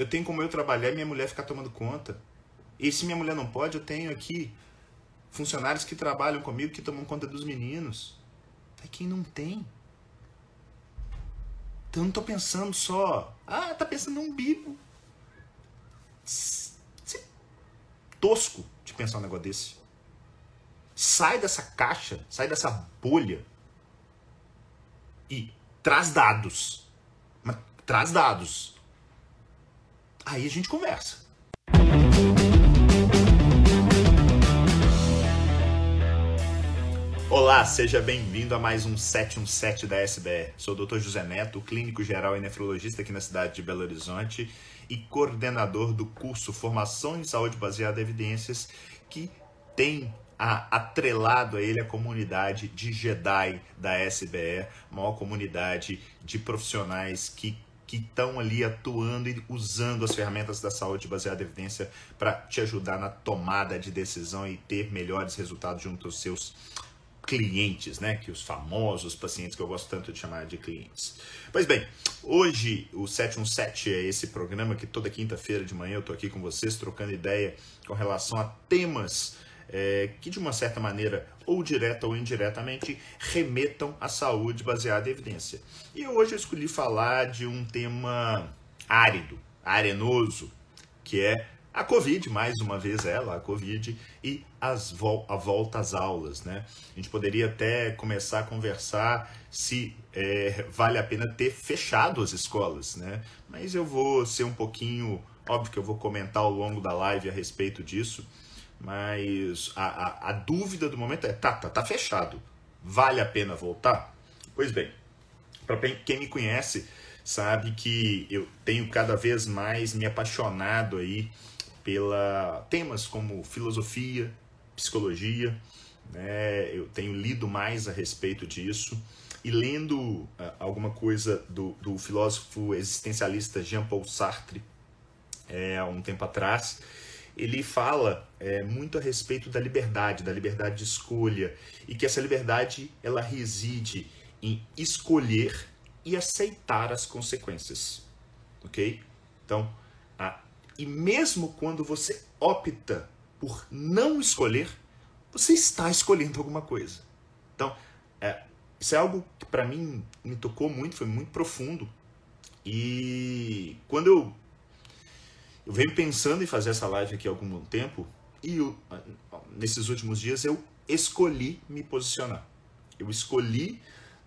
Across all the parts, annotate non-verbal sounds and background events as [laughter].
eu tenho como eu trabalhar e minha mulher ficar tomando conta. E se minha mulher não pode, eu tenho aqui funcionários que trabalham comigo que tomam conta dos meninos. É quem não tem. Então eu não tô pensando só. Ah, tá pensando num bico. Tosco de pensar um negócio desse. Sai dessa caixa, sai dessa bolha e traz dados. Mas traz dados. Aí a gente conversa. Olá, seja bem-vindo a mais um 717 da SBR. Sou o Dr. José Neto, clínico geral e nefrologista aqui na cidade de Belo Horizonte e coordenador do curso Formação em Saúde Baseada em Evidências, que tem a, atrelado a ele a comunidade de Jedi da SBR, maior comunidade de profissionais que que estão ali atuando e usando as ferramentas da saúde baseada em evidência para te ajudar na tomada de decisão e ter melhores resultados junto aos seus clientes, né? Que os famosos pacientes que eu gosto tanto de chamar de clientes. Pois bem, hoje o 717 é esse programa que toda quinta-feira de manhã eu tô aqui com vocês trocando ideia com relação a temas é, que de uma certa maneira, ou direta ou indiretamente, remetam à saúde baseada em evidência. E hoje eu escolhi falar de um tema árido, arenoso, que é a Covid, mais uma vez ela, a Covid, e as a volta às aulas. Né? A gente poderia até começar a conversar se é, vale a pena ter fechado as escolas, né? mas eu vou ser um pouquinho, óbvio que eu vou comentar ao longo da live a respeito disso, mas a, a, a dúvida do momento é, tá, tá, tá fechado, vale a pena voltar? Pois bem, para quem me conhece, sabe que eu tenho cada vez mais me apaixonado aí pela temas como filosofia, psicologia, né? Eu tenho lido mais a respeito disso e lendo uh, alguma coisa do, do filósofo existencialista Jean-Paul Sartre é, há um tempo atrás, ele fala é, muito a respeito da liberdade, da liberdade de escolha e que essa liberdade ela reside em escolher e aceitar as consequências, ok? Então, a e mesmo quando você opta por não escolher, você está escolhendo alguma coisa. Então, é, isso é algo que para mim me tocou muito, foi muito profundo. E quando eu, eu venho pensando em fazer essa live aqui há algum tempo, e eu, nesses últimos dias eu escolhi me posicionar. Eu escolhi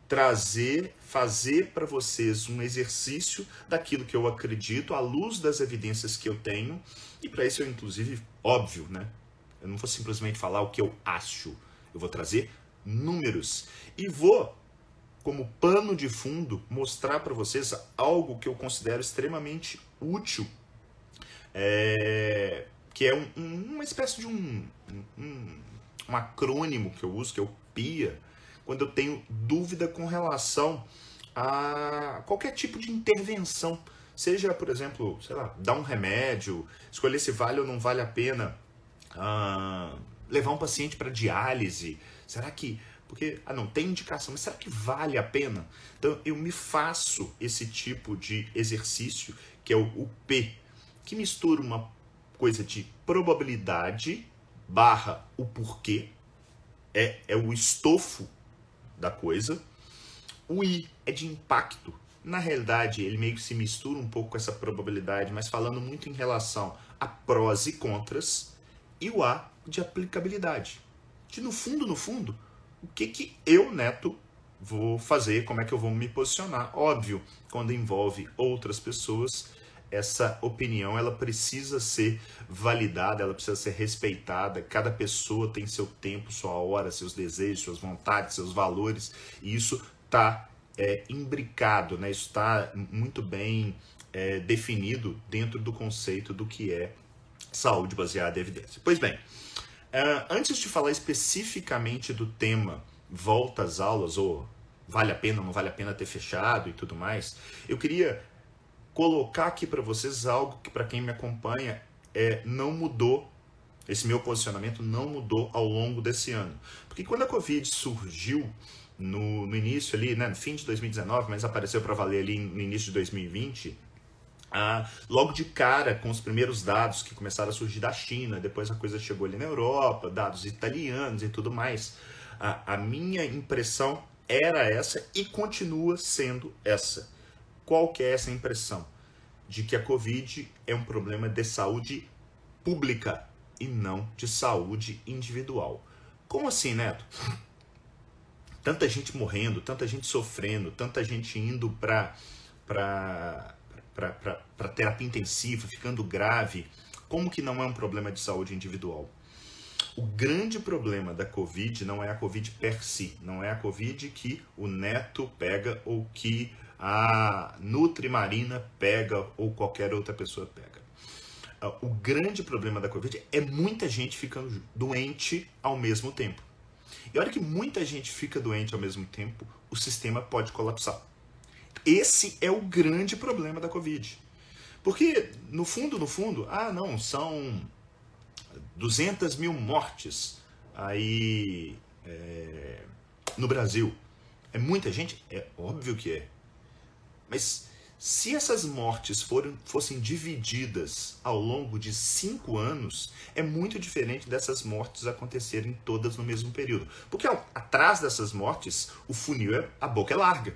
trazer, fazer para vocês um exercício daquilo que eu acredito, à luz das evidências que eu tenho, e para isso eu, inclusive, óbvio, né? Eu não vou simplesmente falar o que eu acho, eu vou trazer números e vou, como pano de fundo, mostrar para vocês algo que eu considero extremamente útil, é, que é um, um, uma espécie de um, um, um acrônimo que eu uso, que é o PIA quando eu tenho dúvida com relação a qualquer tipo de intervenção. Seja, por exemplo, sei lá, dar um remédio, escolher se vale ou não vale a pena ah, levar um paciente para diálise. Será que. Porque, ah, não tem indicação, mas será que vale a pena? Então, eu me faço esse tipo de exercício, que é o, o P, que mistura uma coisa de probabilidade barra o porquê, é, é o estofo da coisa. O I é de impacto. Na realidade, ele meio que se mistura um pouco com essa probabilidade, mas falando muito em relação a prós e contras. E o A de aplicabilidade. De no fundo, no fundo, o que que eu, Neto, vou fazer, como é que eu vou me posicionar. Óbvio, quando envolve outras pessoas, essa opinião ela precisa ser validada, ela precisa ser respeitada. Cada pessoa tem seu tempo, sua hora, seus desejos, suas vontades, seus valores, e isso está é, imbricado, né? isso está muito bem é, definido dentro do conceito do que é saúde baseada em evidência. Pois bem, uh, antes de falar especificamente do tema volta às aulas, ou vale a pena não vale a pena ter fechado e tudo mais, eu queria colocar aqui para vocês algo que para quem me acompanha é, não mudou, esse meu posicionamento não mudou ao longo desse ano. Porque quando a Covid surgiu no, no início ali, né, no fim de 2019, mas apareceu para valer ali no início de 2020, ah, logo de cara com os primeiros dados que começaram a surgir da China, depois a coisa chegou ali na Europa, dados italianos e tudo mais. A, a minha impressão era essa e continua sendo essa. Qual que é essa impressão? De que a Covid é um problema de saúde pública e não de saúde individual. Como assim, Neto? Tanta gente morrendo, tanta gente sofrendo, tanta gente indo para terapia intensiva, ficando grave, como que não é um problema de saúde individual? O grande problema da Covid não é a Covid per si, não é a Covid que o neto pega ou que a Nutrimarina pega ou qualquer outra pessoa pega. Ah, o grande problema da Covid é muita gente ficando doente ao mesmo tempo. E a hora que muita gente fica doente ao mesmo tempo, o sistema pode colapsar. Esse é o grande problema da Covid. Porque, no fundo, no fundo, ah, não, são 200 mil mortes aí é, no Brasil. É muita gente? É óbvio que é. Mas se essas mortes foram, fossem divididas ao longo de cinco anos, é muito diferente dessas mortes acontecerem todas no mesmo período. Porque atrás dessas mortes, o funil, é, a boca é larga.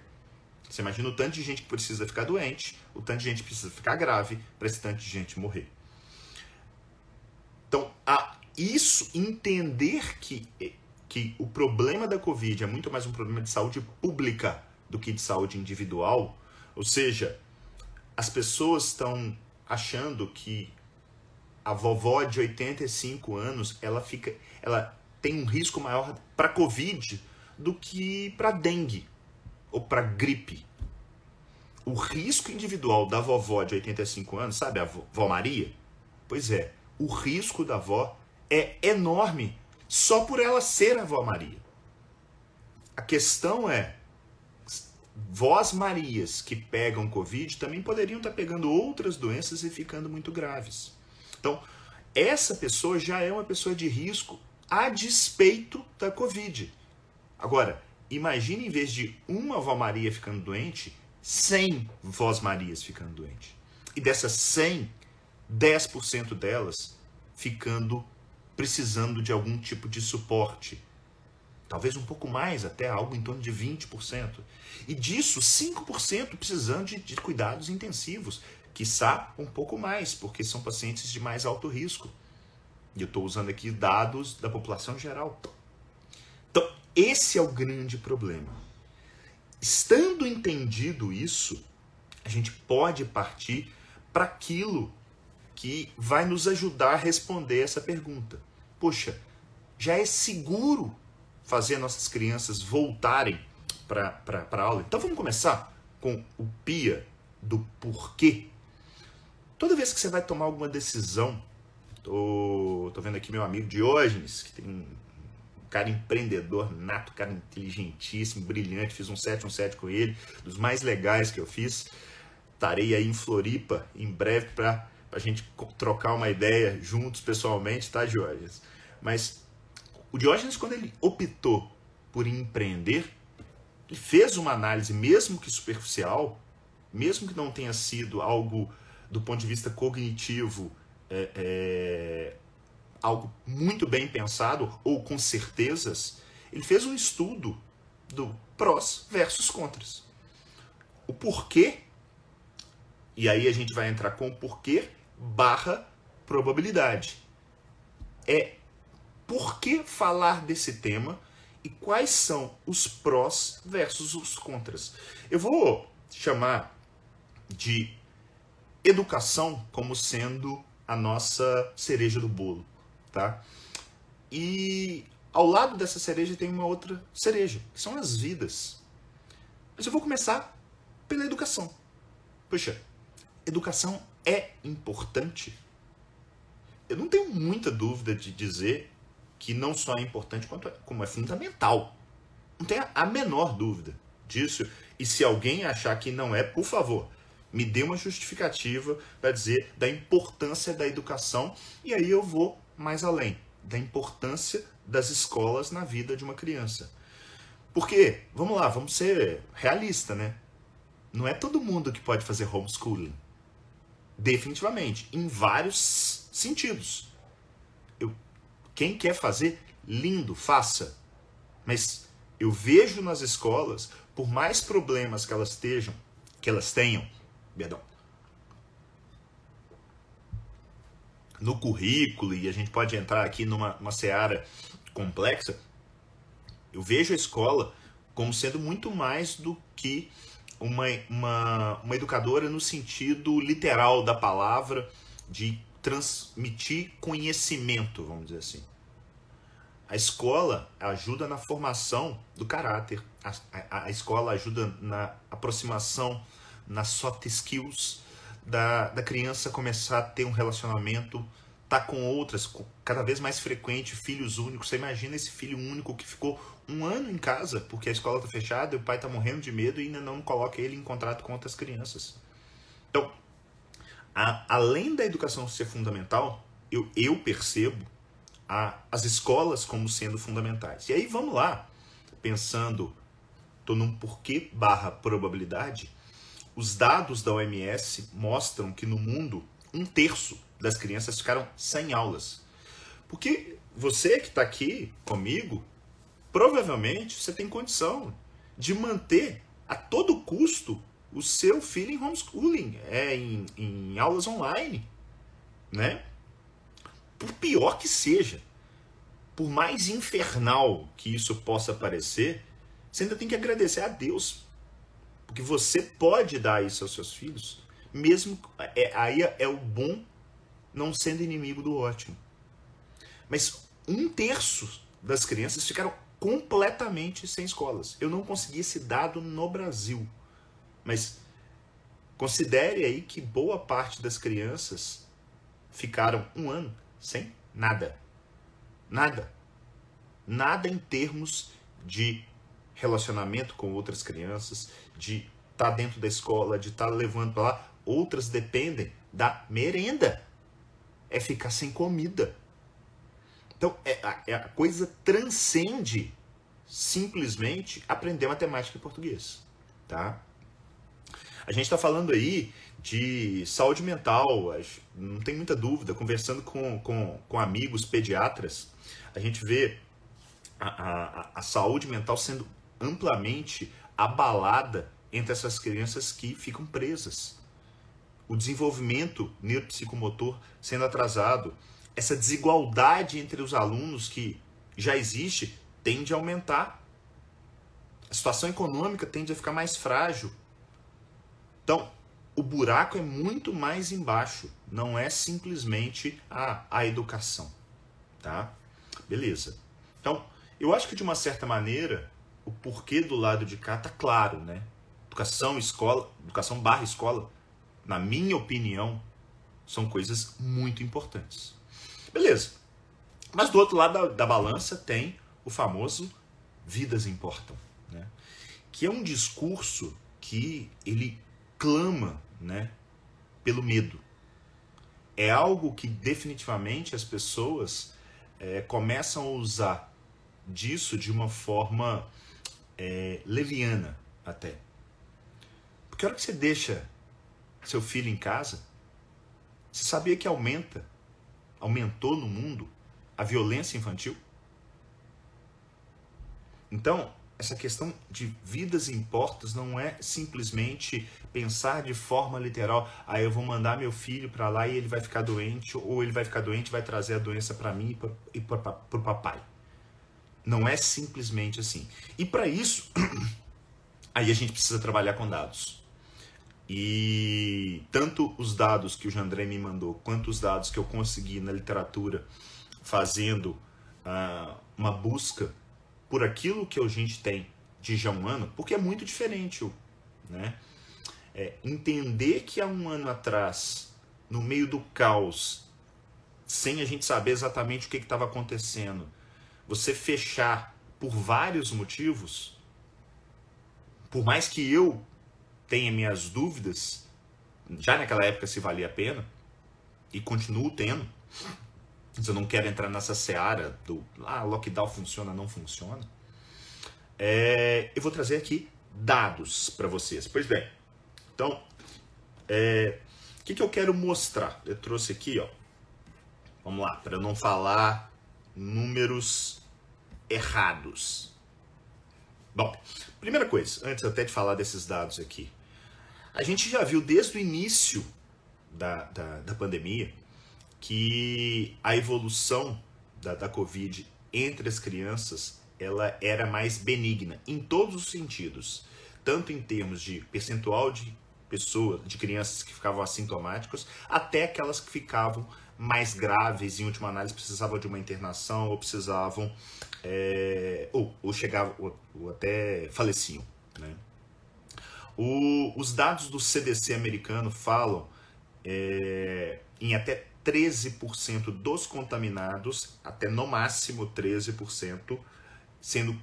Você imagina o tanto de gente que precisa ficar doente, o tanto de gente que precisa ficar grave, para esse tanto de gente morrer. Então, a isso, entender que, que o problema da Covid é muito mais um problema de saúde pública do que de saúde individual, ou seja, as pessoas estão achando que a vovó de 85 anos, ela fica, ela tem um risco maior para Covid do que para dengue ou para gripe. O risco individual da vovó de 85 anos, sabe a vovó Maria? Pois é, o risco da avó é enorme só por ela ser a avó Maria. A questão é, vós Marias que pegam Covid também poderiam estar pegando outras doenças e ficando muito graves. Então, essa pessoa já é uma pessoa de risco a despeito da Covid. Agora, imagine em vez de uma avó Maria ficando doente, 100 vós Marias ficando doente. E dessas 100, 10% delas ficando precisando de algum tipo de suporte. Talvez um pouco mais, até algo em torno de 20%. E disso, 5% precisando de, de cuidados intensivos. Quiçá um pouco mais, porque são pacientes de mais alto risco. E eu estou usando aqui dados da população geral. Então, esse é o grande problema. Estando entendido isso, a gente pode partir para aquilo que vai nos ajudar a responder essa pergunta. Poxa, já é seguro fazer nossas crianças voltarem para a aula? Então vamos começar com o PIA do porquê. Toda vez que você vai tomar alguma decisão, tô, tô vendo aqui meu amigo Diógenes, que tem um cara empreendedor nato, cara inteligentíssimo, brilhante, fiz um 717 com ele, dos mais legais que eu fiz. Estarei aí em Floripa em breve para a gente trocar uma ideia juntos pessoalmente, tá, Diógenes? Mas o Diógenes, quando ele optou por empreender, ele fez uma análise, mesmo que superficial, mesmo que não tenha sido algo do ponto de vista cognitivo, é, é, algo muito bem pensado ou com certezas, ele fez um estudo do prós versus contras. O porquê, e aí a gente vai entrar com o porquê barra probabilidade. É por que falar desse tema e quais são os prós versus os contras. Eu vou chamar de educação como sendo a nossa cereja do bolo, tá? E ao lado dessa cereja tem uma outra cereja, que são as vidas. Mas eu vou começar pela educação. Puxa, educação é importante? Eu não tenho muita dúvida de dizer que não só é importante, quanto é, como é fundamental. Não tenha a menor dúvida disso. E se alguém achar que não é, por favor, me dê uma justificativa para dizer da importância da educação e aí eu vou mais além da importância das escolas na vida de uma criança. Porque, vamos lá, vamos ser realista, né? Não é todo mundo que pode fazer homeschooling. Definitivamente, em vários sentidos. Eu, quem quer fazer, lindo, faça. Mas eu vejo nas escolas, por mais problemas que elas estejam, que elas tenham, perdão, no currículo, e a gente pode entrar aqui numa uma seara complexa, eu vejo a escola como sendo muito mais do que uma, uma, uma educadora no sentido literal da palavra, de transmitir conhecimento, vamos dizer assim. A escola ajuda na formação do caráter, a, a, a escola ajuda na aproximação, nas soft skills, da, da criança começar a ter um relacionamento, tá com outras, cada vez mais frequente, filhos únicos. Você imagina esse filho único que ficou um ano em casa porque a escola tá fechada e o pai tá morrendo de medo e ainda não coloca ele em contrato com outras crianças. Então, a, além da educação ser fundamental, eu, eu percebo a, as escolas como sendo fundamentais. E aí vamos lá, pensando, estou num porquê barra probabilidade, os dados da OMS mostram que no mundo um terço das crianças ficaram sem aulas. Porque você que está aqui comigo, provavelmente você tem condição de manter a todo custo o seu filho em homeschooling, é, em, em aulas online, né? Por pior que seja, por mais infernal que isso possa parecer, você ainda tem que agradecer a Deus porque você pode dar isso aos seus filhos, mesmo é, aí é o bom não sendo inimigo do ótimo. Mas um terço das crianças ficaram completamente sem escolas. Eu não consegui esse dado no Brasil. Mas considere aí que boa parte das crianças ficaram um ano sem nada. Nada. Nada em termos de relacionamento com outras crianças, de estar tá dentro da escola, de estar tá levando para lá. Outras dependem da merenda. É ficar sem comida. Então, é, a, é, a coisa transcende simplesmente aprender matemática e português. Tá? A gente está falando aí de saúde mental, não tem muita dúvida, conversando com, com, com amigos pediatras, a gente vê a, a, a saúde mental sendo amplamente abalada entre essas crianças que ficam presas. O desenvolvimento neuropsicomotor sendo atrasado, essa desigualdade entre os alunos que já existe tende a aumentar. A situação econômica tende a ficar mais frágil. Então, o buraco é muito mais embaixo, não é simplesmente a, a educação, tá? Beleza. Então, eu acho que de uma certa maneira o porquê do lado de cá tá claro, né? Educação, escola, educação barra escola, na minha opinião, são coisas muito importantes. Beleza. Mas do outro lado da, da balança tem o famoso vidas importam, né? Que é um discurso que ele clama, né, pelo medo. É algo que definitivamente as pessoas é, começam a usar disso de uma forma é, leviana até. Porque a hora que você deixa seu filho em casa, você sabia que aumenta, aumentou no mundo a violência infantil? Então, essa questão de vidas importas não é simplesmente pensar de forma literal, ah, eu vou mandar meu filho para lá e ele vai ficar doente, ou ele vai ficar doente e vai trazer a doença para mim e para o papai. Não é simplesmente assim. E para isso, [clears throat] aí a gente precisa trabalhar com dados. E tanto os dados que o Jandré me mandou, quanto os dados que eu consegui na literatura, fazendo uh, uma busca por aquilo que a gente tem de já um ano, porque é muito diferente, né? É, entender que há um ano atrás, no meio do caos, sem a gente saber exatamente o que estava acontecendo, você fechar por vários motivos, por mais que eu tenha minhas dúvidas, já naquela época se valia a pena, e continuo tendo, mas eu não quero entrar nessa seara do ah, lockdown funciona, não funciona. É, eu vou trazer aqui dados para vocês. Pois bem, então, é, que, que eu quero mostrar? Eu trouxe aqui, ó. Vamos lá, para não falar números errados. Bom, primeira coisa, antes até de falar desses dados aqui, a gente já viu desde o início da, da, da pandemia que a evolução da, da Covid entre as crianças ela era mais benigna em todos os sentidos, tanto em termos de percentual de pessoas, de crianças que ficavam assintomáticas, até aquelas que ficavam mais graves, em última análise precisavam de uma internação ou precisavam é, ou, ou chegavam ou, ou até faleciam, né? O, os dados do CDC americano falam é, em até 13% dos contaminados, até no máximo 13%, sendo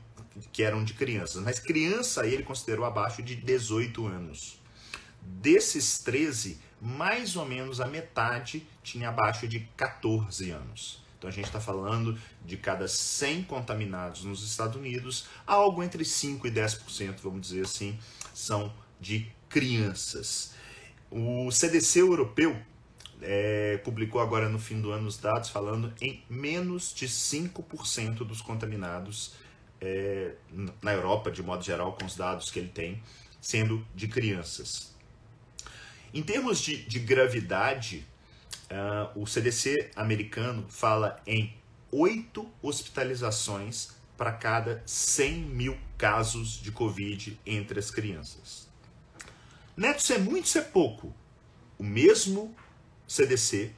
que eram de crianças. Mas criança ele considerou abaixo de 18 anos. Desses 13, mais ou menos a metade tinha abaixo de 14 anos. Então a gente está falando de cada 100 contaminados nos Estados Unidos, algo entre 5 e 10%, vamos dizer assim, são de crianças. O CDC europeu é, publicou agora no fim do ano os dados falando em menos de 5% dos contaminados é, na Europa, de modo geral, com os dados que ele tem, sendo de crianças. Em termos de, de gravidade, uh, o CDC americano fala em oito hospitalizações para cada 100 mil casos de Covid entre as crianças. Neto, isso é muito, isso é pouco. O mesmo CDC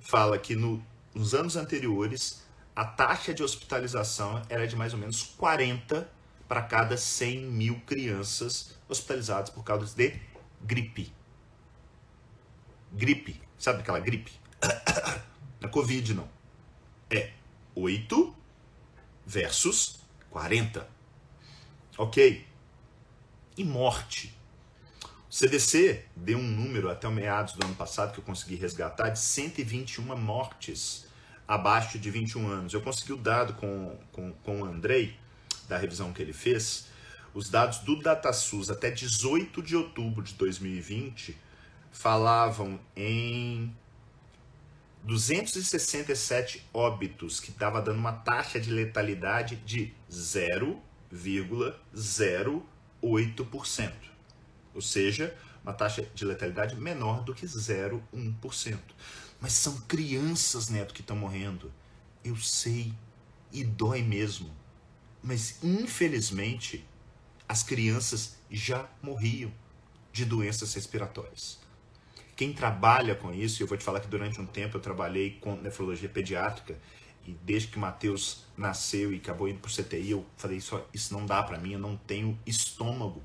fala que no, nos anos anteriores a taxa de hospitalização era de mais ou menos 40 para cada 100 mil crianças hospitalizadas por causa de gripe gripe. Sabe aquela gripe? [coughs] Na Covid, não. É 8 versus 40. Ok. E morte. O CDC deu um número até o meados do ano passado que eu consegui resgatar de 121 mortes abaixo de 21 anos. Eu consegui o dado com, com, com o Andrei, da revisão que ele fez. Os dados do DataSUS até 18 de outubro de 2020 falavam em 267 óbitos, que estava dando uma taxa de letalidade de 0,08%. Ou seja, uma taxa de letalidade menor do que 0,1%. Mas são crianças, Neto, que estão morrendo. Eu sei, e dói mesmo. Mas, infelizmente, as crianças já morriam de doenças respiratórias. Quem trabalha com isso, eu vou te falar que durante um tempo eu trabalhei com nefrologia pediátrica e desde que o Matheus nasceu e acabou indo para o CTI, eu falei, isso, isso não dá para mim, eu não tenho estômago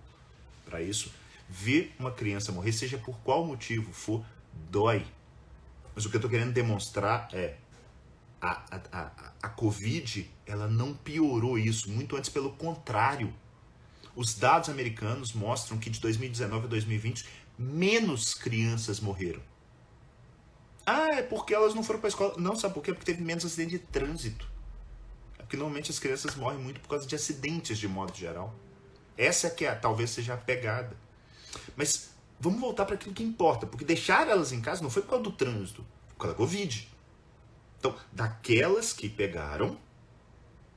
para isso. Ver uma criança morrer, seja por qual motivo for, dói. Mas o que eu estou querendo demonstrar é a, a, a, a Covid, ela não piorou isso, muito antes pelo contrário. Os dados americanos mostram que de 2019 a 2020 menos crianças morreram. Ah, é porque elas não foram para a escola. Não, sabe por quê? Porque teve menos acidente de trânsito. É porque normalmente as crianças morrem muito por causa de acidentes de modo geral. Essa que é, talvez seja a pegada. Mas vamos voltar para aquilo que importa, porque deixar elas em casa não foi por causa do trânsito, foi por causa da Covid. Então, daquelas que pegaram,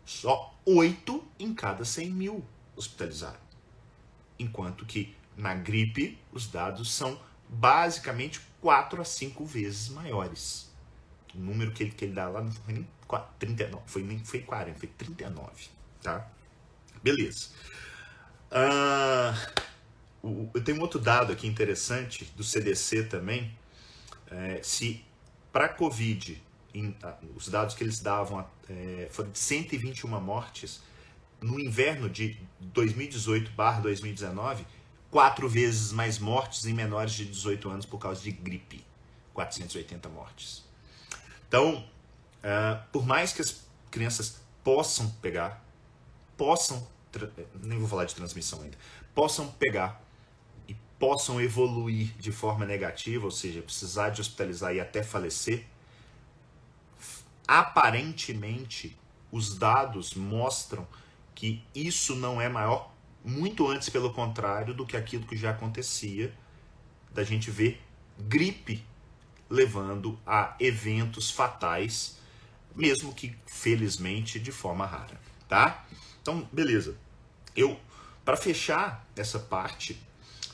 só oito em cada 100 mil hospitalizaram. Enquanto que na gripe, os dados são basicamente 4 a 5 vezes maiores. O número que ele, que ele dá lá não foi nem 4, 39, foi nem foi 40, foi 39, tá? Beleza. Uh, eu tenho um outro dado aqui interessante do CDC também. É, se para Covid, em, os dados que eles davam é, foram de 121 mortes, no inverno de 2018/2019, quatro vezes mais mortes em menores de 18 anos por causa de gripe. 480 mortes. Então, uh, por mais que as crianças possam pegar, possam, nem vou falar de transmissão ainda, possam pegar possam evoluir de forma negativa, ou seja, precisar de hospitalizar e até falecer, aparentemente os dados mostram que isso não é maior muito antes, pelo contrário, do que aquilo que já acontecia da gente ver gripe levando a eventos fatais, mesmo que felizmente de forma rara, tá? Então, beleza. Eu para fechar essa parte,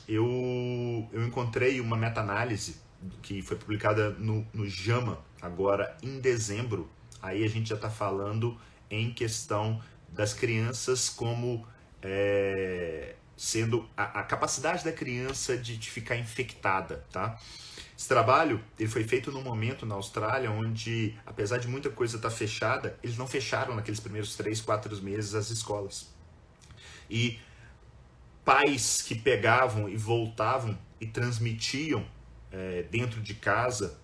eu, eu encontrei uma meta-análise que foi publicada no, no JAMA agora em dezembro. Aí a gente já está falando em questão das crianças como é, sendo a, a, capacidade da criança de, de, ficar infectada, tá? Esse trabalho ele foi feito num momento na Austrália onde, apesar de muita coisa estar tá fechada, eles não fecharam naqueles primeiros três, quatro meses as escolas. E pais que pegavam e voltavam e transmitiam é, dentro de casa,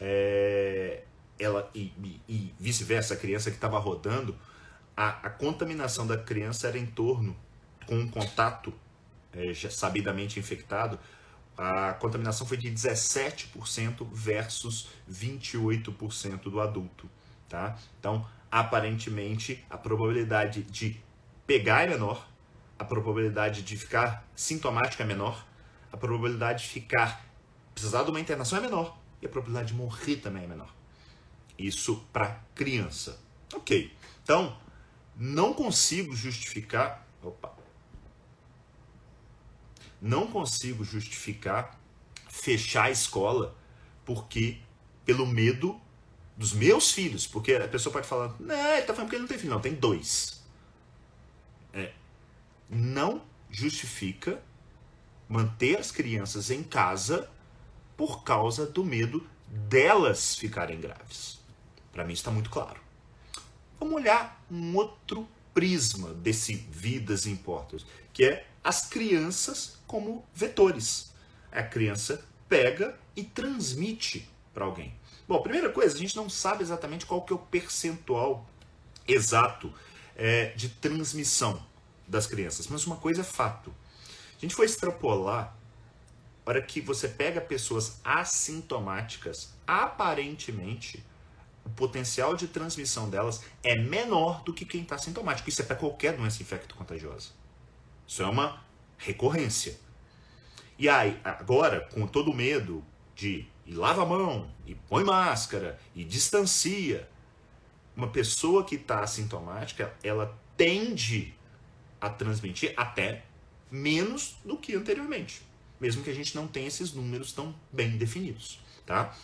é, ela e, e, e vice-versa, a criança que estava rodando, a, a, contaminação da criança era em torno, com um contato é, sabidamente infectado, a contaminação foi de 17% versus 28% do adulto. Tá? Então, aparentemente, a probabilidade de pegar é menor, a probabilidade de ficar sintomática é menor, a probabilidade de ficar precisar de uma internação é menor e a probabilidade de morrer também é menor. Isso para criança. Ok. Então, não consigo justificar. Opa. Não consigo justificar fechar a escola porque pelo medo dos meus filhos, porque a pessoa pode falar, não, ele tá falando porque ele não tem filho, não, tem dois. Não justifica manter as crianças em casa por causa do medo delas ficarem graves. Para mim está muito claro. Vamos olhar um outro prisma desse vidas importam, que é as crianças como vetores. A criança pega e transmite para alguém. Bom, primeira coisa, a gente não sabe exatamente qual que é o percentual exato é, de transmissão das crianças. Mas uma coisa é fato. A gente foi extrapolar para que você pega pessoas assintomáticas, aparentemente o potencial de transmissão delas é menor do que quem está sintomático. Isso é para qualquer doença infecto-contagiosa. Isso é uma recorrência. E aí, agora, com todo o medo de e lava a mão, e põe máscara, e distancia, uma pessoa que está assintomática, ela tende a transmitir até menos do que anteriormente, mesmo que a gente não tenha esses números tão bem definidos, tá?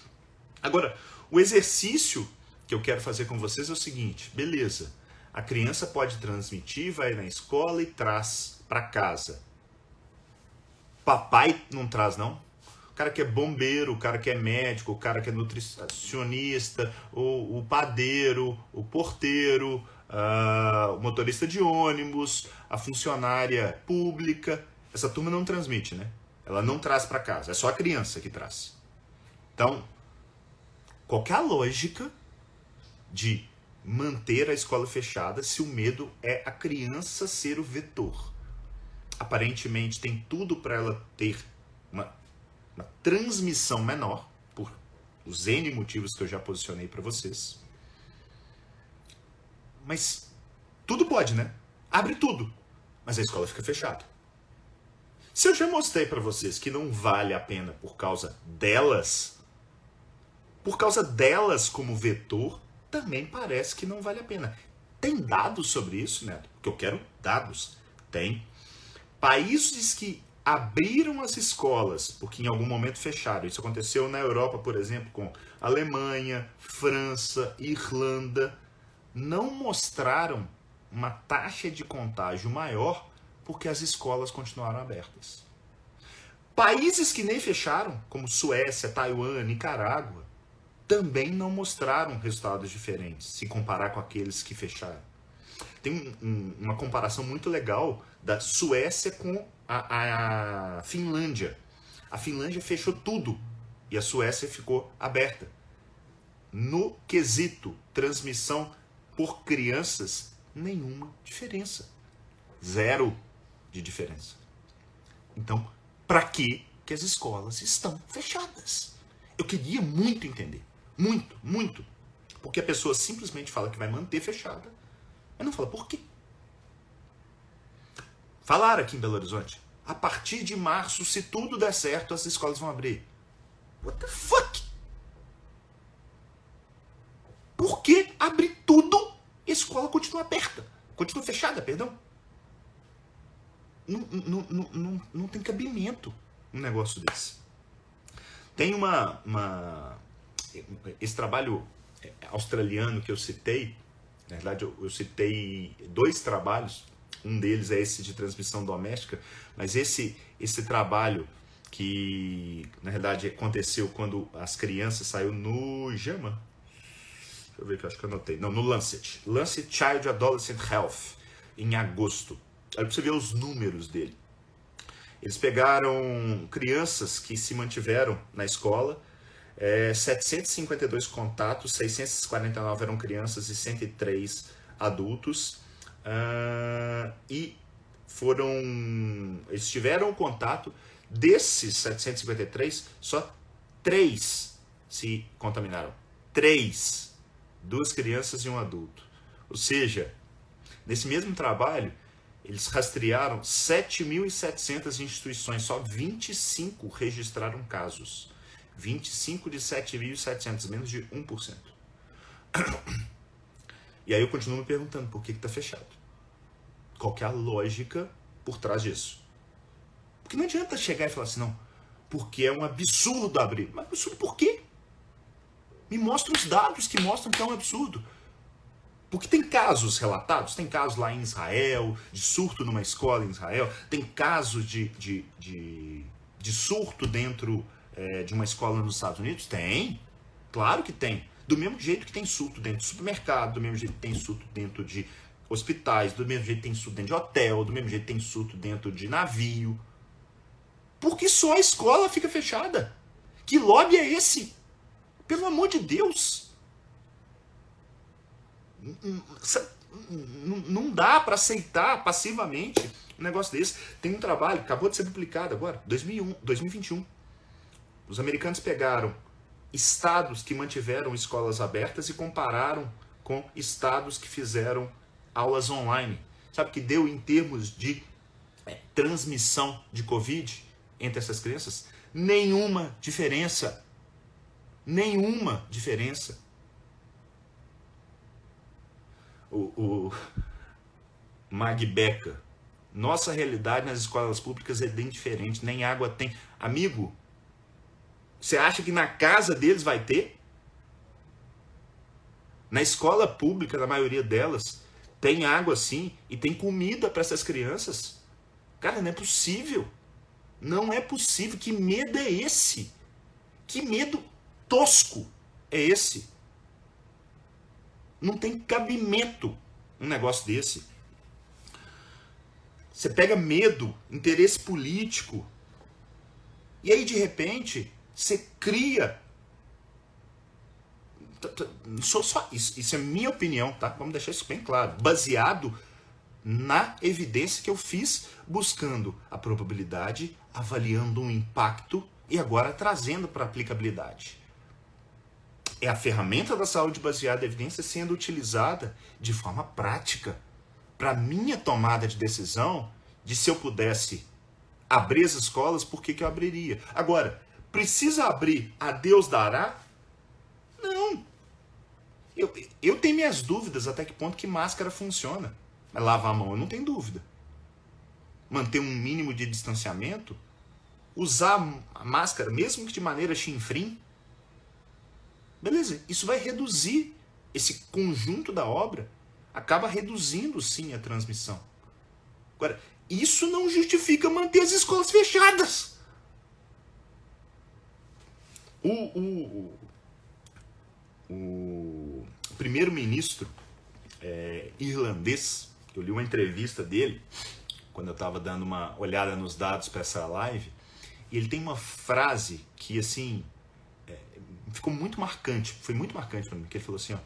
Agora, o exercício que eu quero fazer com vocês é o seguinte, beleza? A criança pode transmitir, vai na escola e traz para casa. Papai não traz não? O cara que é bombeiro, o cara que é médico, o cara que é nutricionista, o, o padeiro, o porteiro, uh, o motorista de ônibus, a funcionária pública. Essa turma não transmite, né? Ela não traz para casa, é só a criança que traz. Então, qual a lógica de manter a escola fechada se o medo é a criança ser o vetor? Aparentemente tem tudo para ela ter uma, uma transmissão menor, por os N motivos que eu já posicionei para vocês. Mas tudo pode, né? Abre tudo, mas a escola fica fechada. Se eu já mostrei para vocês que não vale a pena por causa delas, por causa delas como vetor, também parece que não vale a pena. Tem dados sobre isso, né? Porque eu quero dados. Tem. Países que abriram as escolas, porque em algum momento fecharam. Isso aconteceu na Europa, por exemplo, com Alemanha, França, Irlanda não mostraram uma taxa de contágio maior porque as escolas continuaram abertas. Países que nem fecharam, como Suécia, Taiwan, Nicarágua, também não mostraram resultados diferentes se comparar com aqueles que fecharam. Tem um, um, uma comparação muito legal da Suécia com a, a Finlândia. A Finlândia fechou tudo e a Suécia ficou aberta. No quesito transmissão por crianças, nenhuma diferença. Zero de diferença. Então, para que que as escolas estão fechadas? Eu queria muito entender. Muito, muito. Porque a pessoa simplesmente fala que vai manter fechada, mas não fala por quê. Falaram aqui em Belo Horizonte. A partir de março, se tudo der certo, as escolas vão abrir. What the fuck? Por que abrir tudo e a escola continua aberta? Continua fechada, perdão? Não, não, não, não, não tem cabimento um negócio desse. Tem uma, uma. Esse trabalho australiano que eu citei, na verdade eu, eu citei dois trabalhos, um deles é esse de transmissão doméstica, mas esse, esse trabalho que na verdade aconteceu quando as crianças saiu no JAMA. Deixa eu ver que acho que anotei. Não, no Lancet. Lancet Child Adolescent Health, em agosto. Aí você ver os números dele. Eles pegaram crianças que se mantiveram na escola, é, 752 contatos, 649 eram crianças e 103 adultos. Uh, e foram. Eles tiveram contato Desses 753, só três se contaminaram. Três. Duas crianças e um adulto. Ou seja, nesse mesmo trabalho, eles rastrearam 7.700 instituições, só 25 registraram casos. 25 de 7.700, menos de 1%. [coughs] E aí eu continuo me perguntando por que está fechado. Qual é a lógica por trás disso? Porque não adianta chegar e falar assim, não, porque é um absurdo abrir. Mas absurdo por quê? Me mostra os dados que mostram que é um absurdo. Porque tem casos relatados, tem casos lá em Israel, de surto numa escola em Israel, tem casos de, de, de, de surto dentro é, de uma escola nos Estados Unidos? Tem, claro que tem. Do mesmo jeito que tem surto dentro de supermercado, do mesmo jeito que tem surto dentro de hospitais, do mesmo jeito que tem surto dentro de hotel, do mesmo jeito que tem surto dentro de navio. Porque só a escola fica fechada. Que lobby é esse? Pelo amor de Deus. Não dá para aceitar passivamente um negócio desse. Tem um trabalho, acabou de ser publicado agora, 2001, 2021. Os americanos pegaram estados que mantiveram escolas abertas e compararam com estados que fizeram aulas online. Sabe que deu em termos de é, transmissão de Covid? entre essas crianças? Nenhuma diferença. Nenhuma diferença. O, o. Nossa realidade nas escolas públicas é bem diferente. Nem água tem. Amigo, você acha que na casa deles vai ter? Na escola pública, na maioria delas, tem água sim e tem comida para essas crianças. Cara, não é possível. Não é possível. Que medo é esse? Que medo tosco é esse? Não tem cabimento um negócio desse. Você pega medo, interesse político, e aí de repente você cria. Só, só isso, isso é minha opinião, tá? Vamos deixar isso bem claro. Baseado na evidência que eu fiz, buscando a probabilidade, avaliando um impacto e agora trazendo para aplicabilidade. É a ferramenta da saúde baseada em evidência sendo utilizada de forma prática para minha tomada de decisão de se eu pudesse abrir as escolas, por que, que eu abriria? Agora, precisa abrir, a Deus dará? Não. Eu, eu tenho minhas dúvidas até que ponto que máscara funciona. Mas lavar a mão, eu não tenho dúvida manter um mínimo de distanciamento, usar a máscara, mesmo que de maneira chinfrim, beleza, isso vai reduzir esse conjunto da obra, acaba reduzindo sim a transmissão. Agora, isso não justifica manter as escolas fechadas. O, o, o, o primeiro-ministro é, irlandês, eu li uma entrevista dele, quando eu estava dando uma olhada nos dados para essa live, e ele tem uma frase que, assim, ficou muito marcante, foi muito marcante para mim, que ele falou assim, ó,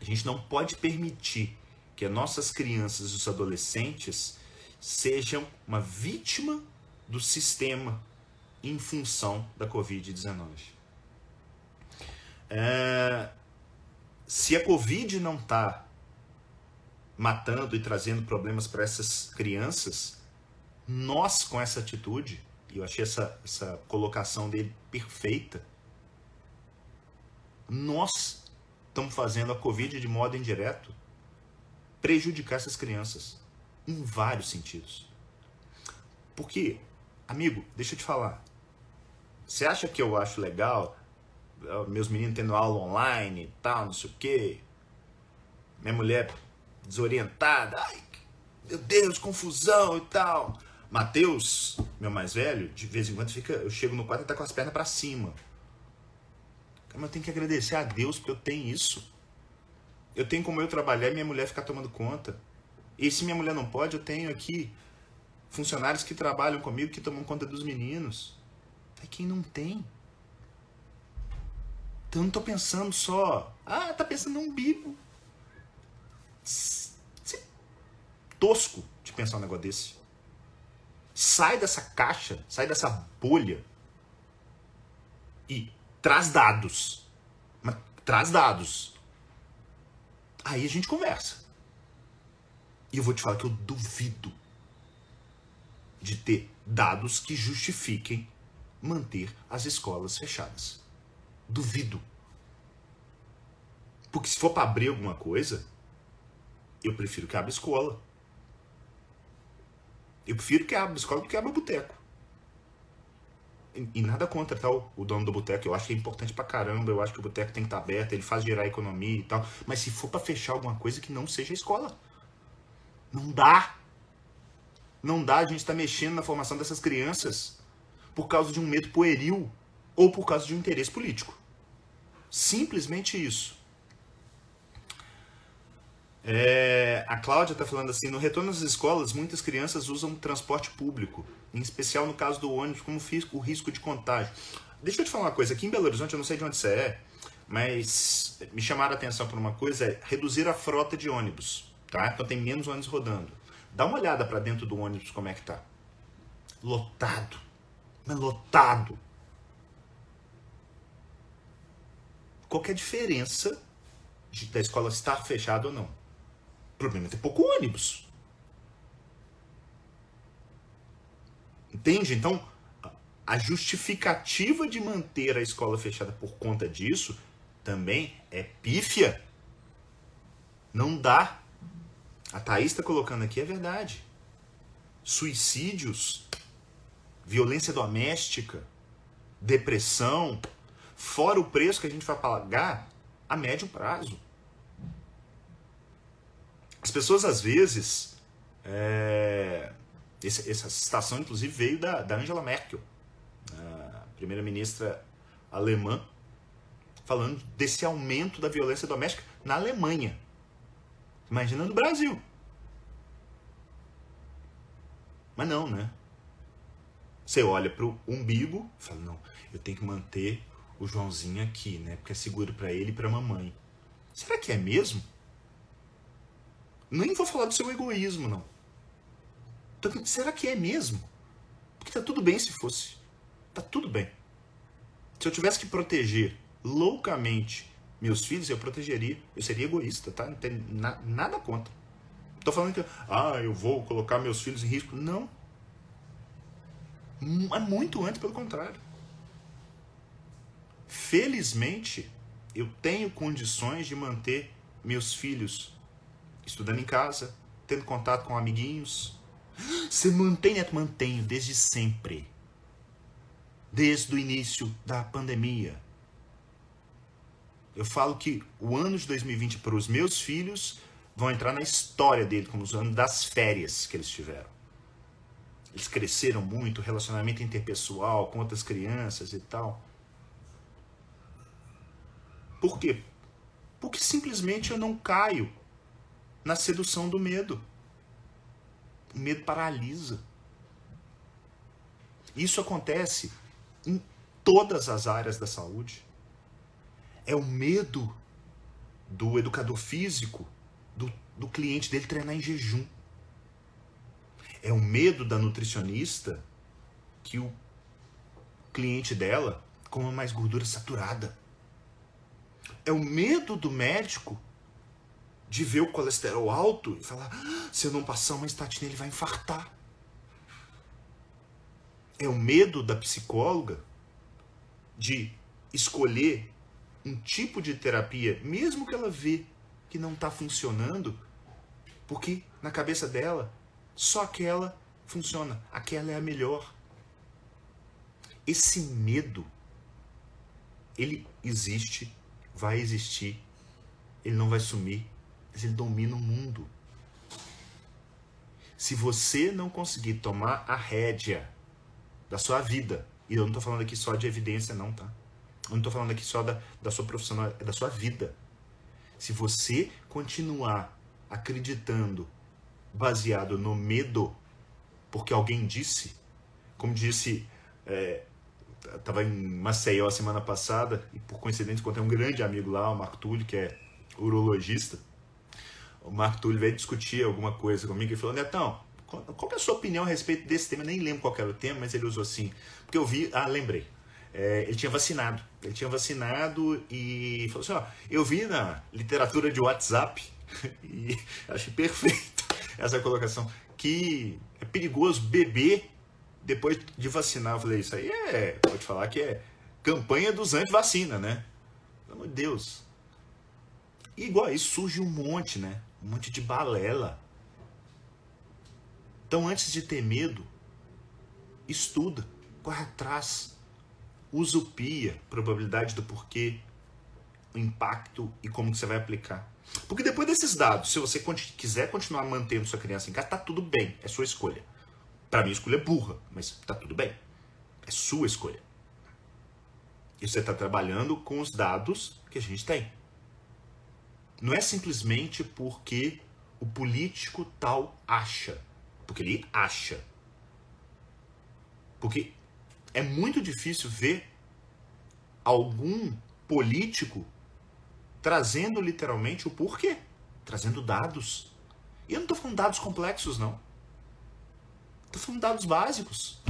a gente não pode permitir que as nossas crianças e os adolescentes sejam uma vítima do sistema em função da Covid-19. É, se a Covid não está matando e trazendo problemas para essas crianças, nós com essa atitude, e eu achei essa, essa colocação dele perfeita. Nós estamos fazendo a Covid de modo indireto prejudicar essas crianças em vários sentidos. Porque, amigo, deixa eu te falar. Você acha que eu acho legal meus meninos tendo aula online e tal, não sei o quê? Minha mulher desorientada, ai, meu Deus, confusão e tal. Mateus, meu mais velho, de vez em quando fica, eu chego no quarto e tá com as pernas para cima. Mas eu tenho que agradecer a Deus porque eu tenho isso. Eu tenho como eu trabalhar e minha mulher ficar tomando conta. E se minha mulher não pode, eu tenho aqui funcionários que trabalham comigo que tomam conta dos meninos. É quem não tem. Então eu não tô pensando só. Ah, tá pensando num bico. Tosco de pensar um negócio desse. Sai dessa caixa, sai dessa bolha traz dados. Mas traz dados. Aí a gente conversa. E eu vou te falar que eu duvido de ter dados que justifiquem manter as escolas fechadas. Duvido. Porque se for para abrir alguma coisa, eu prefiro que abra escola. Eu prefiro que abra escola do que abra boteco. E, nada contra tá, o, dono do boteco. Eu acho que é importante pra caramba. Eu acho que o boteco tem que estar tá aberto, ele faz gerar economia e tal. Mas se for para fechar alguma coisa que não seja escola. Não dá. Não dá, a gente está mexendo na formação dessas crianças por causa de um medo pueril ou por causa de um interesse político. Simplesmente isso. É, a Cláudia está falando assim: no retorno às escolas, muitas crianças usam transporte público, em especial no caso do ônibus, como o risco de contágio. Deixa eu te falar uma coisa: aqui em Belo Horizonte, eu não sei de onde você é, mas me chamaram a atenção por uma coisa: é reduzir a frota de ônibus. Tá? Então tem menos ônibus rodando. Dá uma olhada para dentro do ônibus como é que tá. Lotado. Mas lotado. Qual é a diferença de, da escola estar fechada ou não? O problema é ter pouco ônibus. Entende? Então, a justificativa de manter a escola fechada por conta disso também é pífia. Não dá a Thaís está colocando aqui é verdade. Suicídios, violência doméstica, depressão, fora o preço que a gente vai pagar a médio prazo. As pessoas às vezes. É, essa citação, inclusive, veio da, da Angela Merkel, primeira-ministra alemã, falando desse aumento da violência doméstica na Alemanha. Imagina no Brasil. Mas não, né? Você olha pro umbigo fala, não, eu tenho que manter o Joãozinho aqui, né? Porque é seguro para ele e pra mamãe. Será que é mesmo? Nem vou falar do seu egoísmo, não. Será que é mesmo? Porque tá tudo bem se fosse. Tá tudo bem. Se eu tivesse que proteger loucamente meus filhos, eu protegeria. Eu seria egoísta, tá? Não tem na, nada contra. Tô falando que, ah, eu vou colocar meus filhos em risco. Não. É muito antes, pelo contrário. Felizmente, eu tenho condições de manter meus filhos estudando em casa, tendo contato com amiguinhos. Você mantém, Neto? Mantenho, desde sempre. Desde o início da pandemia. Eu falo que o ano de 2020 para os meus filhos vão entrar na história dele como os anos das férias que eles tiveram. Eles cresceram muito, relacionamento interpessoal com outras crianças e tal. Por quê? Porque simplesmente eu não caio na sedução do medo. O medo paralisa. Isso acontece em todas as áreas da saúde é o medo do educador físico, do, do cliente dele treinar em jejum. É o medo da nutricionista que o cliente dela coma mais gordura saturada. É o medo do médico de ver o colesterol alto e falar: ah, se eu não passar uma estatina, ele vai infartar. É o medo da psicóloga de escolher um tipo de terapia, mesmo que ela vê que não está funcionando, porque na cabeça dela só aquela funciona, aquela é a melhor. Esse medo, ele existe, vai existir, ele não vai sumir, mas ele domina o mundo. Se você não conseguir tomar a rédea da sua vida, e eu não estou falando aqui só de evidência, não, tá? Eu não estou falando aqui só da, da sua profissional, é da sua vida. Se você continuar acreditando baseado no medo, porque alguém disse, como disse, é, estava em Maceió a semana passada, e por coincidência encontrei um grande amigo lá, o Marco Túlio, que é urologista. O Marco Túlio veio discutir alguma coisa comigo e falou: Netão, qual é a sua opinião a respeito desse tema? Eu nem lembro qual era o tema, mas ele usou assim. Porque eu vi, ah, lembrei. É, ele tinha vacinado. Ele tinha vacinado e falou assim: ó, eu vi na literatura de WhatsApp, [laughs] e achei perfeito essa colocação, que é perigoso beber depois de vacinar. Eu falei: isso aí é, pode falar que é campanha dos anti-vacina, né? Pelo amor de Deus. E igual isso surge um monte, né? Um monte de balela. Então, antes de ter medo, estuda, corre atrás usupia probabilidade do porquê, o impacto e como que você vai aplicar. Porque depois desses dados, se você quiser continuar mantendo sua criança em casa, tá tudo bem, é sua escolha. Para mim, a escolha é burra, mas tá tudo bem. É sua escolha. E você está trabalhando com os dados que a gente tem. Não é simplesmente porque o político tal acha. Porque ele acha. Porque é muito difícil ver algum político trazendo literalmente o porquê, trazendo dados. E eu não estou falando dados complexos, não. Estou falando dados básicos.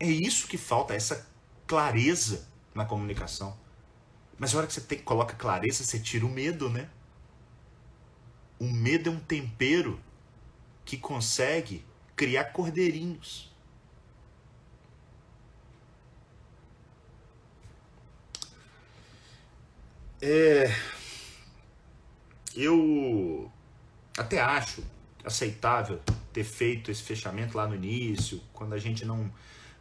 É isso que falta, essa clareza na comunicação. Mas a hora que você tem, coloca clareza, você tira o medo, né? O medo é um tempero que consegue criar cordeirinhos. É, eu até acho aceitável ter feito esse fechamento lá no início, quando a gente não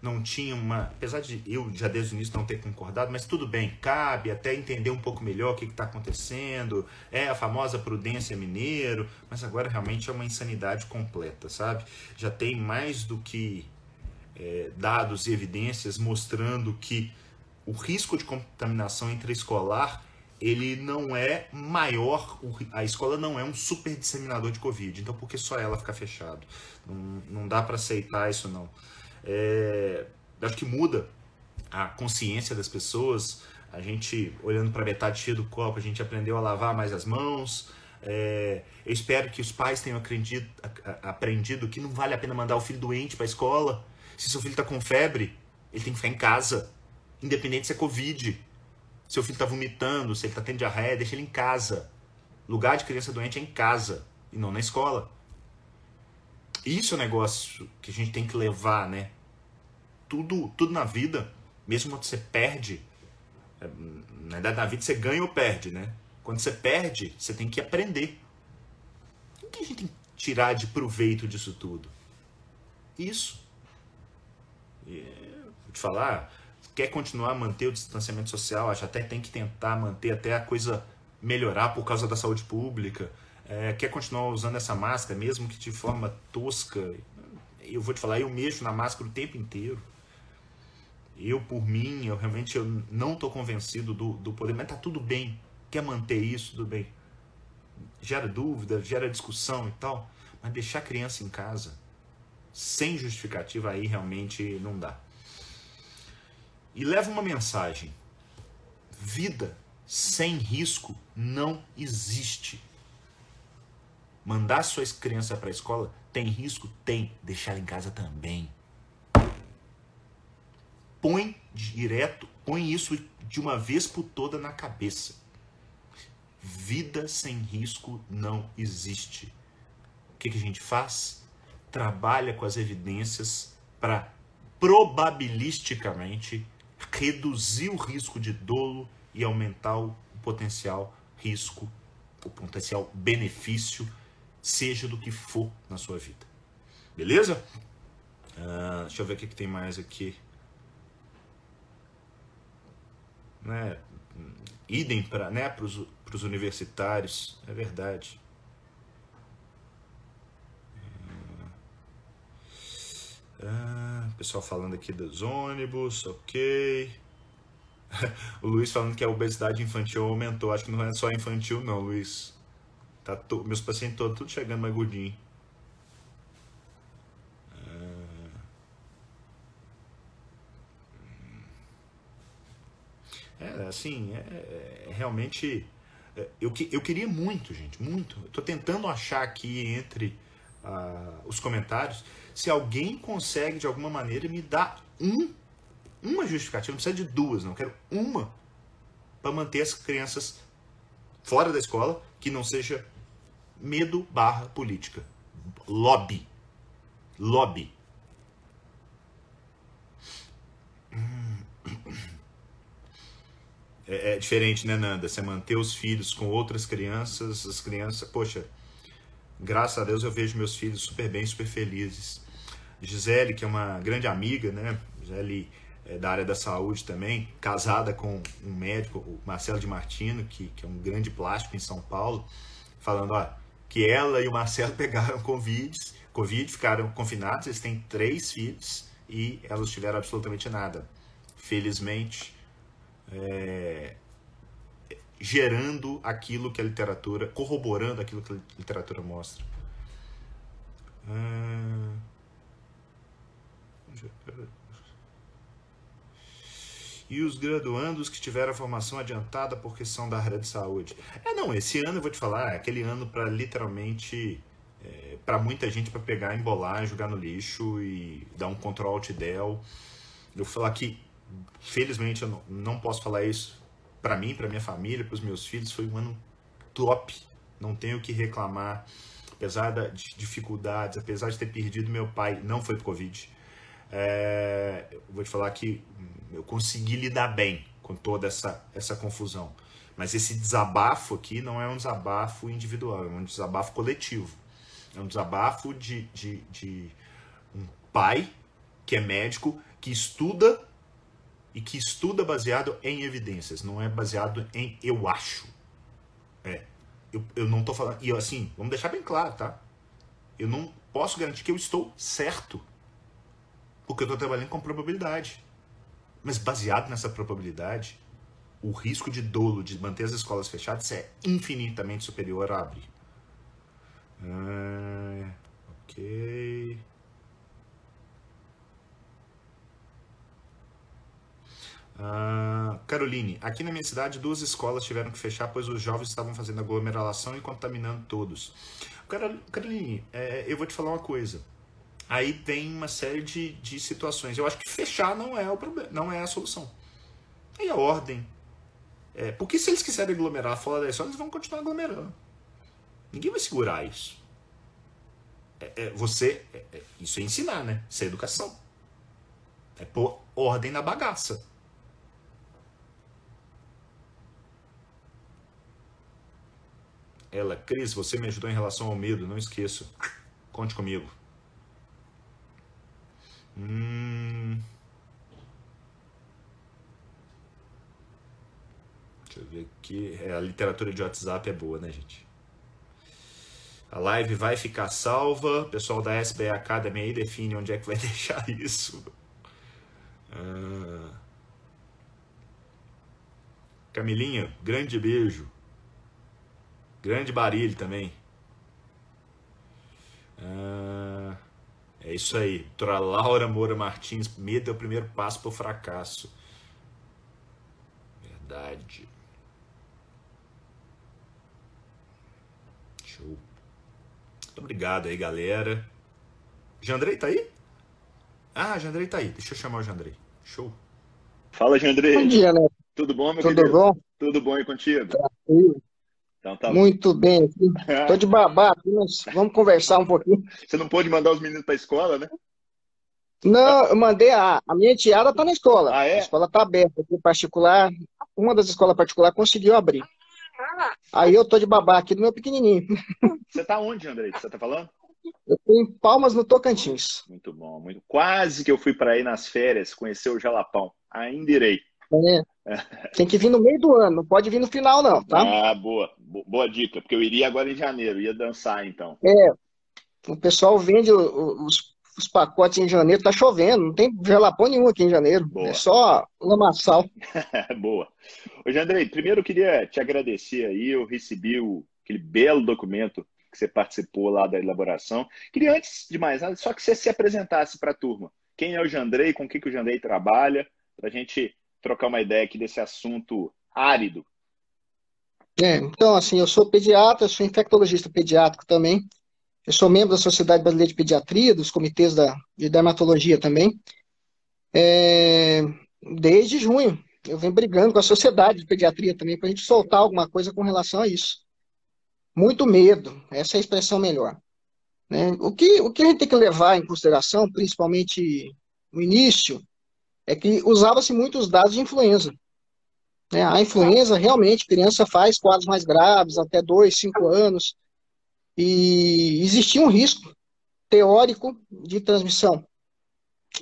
não tinha uma, apesar de eu já desde o início não ter concordado, mas tudo bem, cabe até entender um pouco melhor o que está acontecendo, é a famosa prudência mineiro, mas agora realmente é uma insanidade completa, sabe? Já tem mais do que é, dados e evidências mostrando que o risco de contaminação intraescolar ele não é maior, a escola não é um super disseminador de Covid, então por que só ela ficar fechado? Não, não dá para aceitar isso não. É, acho que muda a consciência das pessoas. A gente, olhando para metade cheia do copo, a gente aprendeu a lavar mais as mãos. É, eu espero que os pais tenham aprendido, aprendido que não vale a pena mandar o filho doente para a escola. Se seu filho está com febre, ele tem que ficar em casa, independente se é Covid. Seu filho está vomitando, se ele está tendo diarreia, deixa ele em casa. Lugar de criança doente é em casa e não na escola. Isso é um negócio que a gente tem que levar, né? Tudo, tudo na vida, mesmo quando você perde, é, na verdade na vida você ganha ou perde, né? Quando você perde, você tem que aprender. O que a gente tem que tirar de proveito disso tudo? Isso. E, vou te falar, quer continuar a manter o distanciamento social, acho até tem que tentar manter até a coisa melhorar por causa da saúde pública é, quer continuar usando essa máscara, mesmo que de forma tosca, eu vou te falar, eu mexo na máscara o tempo inteiro. Eu, por mim, eu realmente eu não estou convencido do, do poder, mas tá tudo bem. Quer manter isso, tudo bem. Gera dúvida, gera discussão e tal, mas deixar a criança em casa sem justificativa aí realmente não dá. E leva uma mensagem: vida sem risco não existe. Mandar sua criança para a escola tem risco? Tem. Deixar em casa também. Põe direto, põe isso de uma vez por toda na cabeça. Vida sem risco não existe. O que, que a gente faz? trabalha com as evidências para probabilisticamente reduzir o risco de dolo e aumentar o potencial risco, o potencial benefício, seja do que for na sua vida. Beleza? Uh, deixa eu ver o que, que tem mais aqui. Né? Idem para né, os universitários, é verdade. Ah, pessoal falando aqui dos ônibus, ok. [laughs] o Luiz falando que a obesidade infantil aumentou. Acho que não é só infantil, não, Luiz. Tá to... Meus pacientes todos tudo chegando mais gordinho. É, assim, é, é realmente. É, eu, eu queria muito, gente, muito. Eu tô tentando achar aqui entre uh, os comentários se alguém consegue de alguma maneira me dar um, uma justificativa, não precisa de duas, não, quero uma para manter as crianças fora da escola que não seja medo barra política. Lobby. Lobby. É, é, diferente, né, Nanda? Você manter os filhos com outras crianças, as crianças, poxa, graças a Deus eu vejo meus filhos super bem, super felizes. Gisele, que é uma grande amiga, né? Gisele é da área da saúde também, casada com um médico, o Marcelo de Martino, que, que é um grande plástico em São Paulo, falando ó, que ela e o Marcelo [laughs] pegaram Covid, Covid, ficaram confinados, eles têm três filhos e elas tiveram absolutamente nada. Felizmente, é, gerando aquilo que a literatura, corroborando aquilo que a literatura mostra. Hum... E os graduandos que tiveram a formação adiantada porque são da área de saúde. É, não, esse ano eu vou te falar, é aquele ano para literalmente, é, para muita gente, para pegar, embolar, jogar no lixo e dar um control alt del. Eu vou falar que, felizmente, eu não, não posso falar isso para mim, para minha família, para os meus filhos, foi um ano top. Não tenho o que reclamar. Apesar das dificuldades, apesar de ter perdido meu pai, não foi por Covid é, vou te falar que eu consegui lidar bem com toda essa, essa confusão. Mas esse desabafo aqui não é um desabafo individual, é um desabafo coletivo. É um desabafo de, de, de um pai que é médico, que estuda e que estuda baseado em evidências, não é baseado em eu acho. É, eu, eu não estou falando. E assim, vamos deixar bem claro, tá? Eu não posso garantir que eu estou certo porque eu estou trabalhando com probabilidade. Mas baseado nessa probabilidade, o risco de dolo de manter as escolas fechadas é infinitamente superior a abrir. Ah, ok. Ah, Caroline, aqui na minha cidade duas escolas tiveram que fechar pois os jovens estavam fazendo aglomeração e contaminando todos. Caroline, é, eu vou te falar uma coisa aí tem uma série de, de situações. Eu acho que fechar não é o problema, não é a solução. Aí a ordem. É, porque se eles quiserem aglomerar fora da escola, eles vão continuar aglomerando. Ninguém vai segurar isso. É, é, você, é, é, isso é ensinar, né? Isso é educação. É pôr ordem na bagaça. Ela, Cris, você me ajudou em relação ao medo, não esqueço. Conte comigo. Hum... Deixa eu ver aqui. É, a literatura de WhatsApp é boa, né, gente? A live vai ficar salva. O pessoal da SBA Academy aí define onde é que vai [laughs] deixar isso. Ah... Camilinha, grande beijo. Grande barilho também. Ah... É isso aí. Doutora Laura Moura Martins, medo é o primeiro passo para o fracasso. Verdade. Show. Muito obrigado aí, galera. Jandrei tá aí? Ah, Jandrei tá aí. Deixa eu chamar o Jandrei. Show. Fala, Jandrei. Bom dia, né? Tudo bom, meu Tudo querido? bom? Tudo bom e contigo? Tranquilo. Então, tá... Muito bem. Estou de babá, mas vamos conversar um pouquinho. [laughs] Você não pôde mandar os meninos para a escola, né? Não, eu mandei a, a minha enteada está na escola. Ah, é? A escola está aberta aqui, particular. Uma das escolas particulares conseguiu abrir. Aí eu tô de babá aqui do meu pequenininho. [laughs] Você está onde, Andrei? Você está falando? Eu tô em Palmas, no Tocantins. Muito bom, muito. Quase que eu fui para aí nas férias conhecer o Jalapão. Ainda irei. É. Tem que vir no meio do ano, não pode vir no final, não, tá? Ah, boa. Boa dica, porque eu iria agora em janeiro, ia dançar então. É. O pessoal vende os, os pacotes em janeiro, tá chovendo, não tem jalapão nenhum aqui em janeiro. Boa. É só lamaçal. [laughs] boa. Ô, Jandrei, primeiro eu queria te agradecer aí, eu recebi o, aquele belo documento que você participou lá da elaboração. Queria, antes de mais nada, só que você se apresentasse para a turma. Quem é o Jandrei, com o que, que o Jandrei trabalha, para a gente trocar uma ideia aqui desse assunto árido. É, então, assim, eu sou pediatra, sou infectologista pediátrico também. Eu sou membro da Sociedade Brasileira de Pediatria, dos comitês da, de dermatologia também. É, desde junho, eu venho brigando com a Sociedade de Pediatria também, para a gente soltar alguma coisa com relação a isso. Muito medo, essa é a expressão melhor. Né? O, que, o que a gente tem que levar em consideração, principalmente no início, é que usava-se muito os dados de influenza. Né? A influenza, realmente, criança faz quadros mais graves, até 2, 5 anos, e existia um risco teórico de transmissão.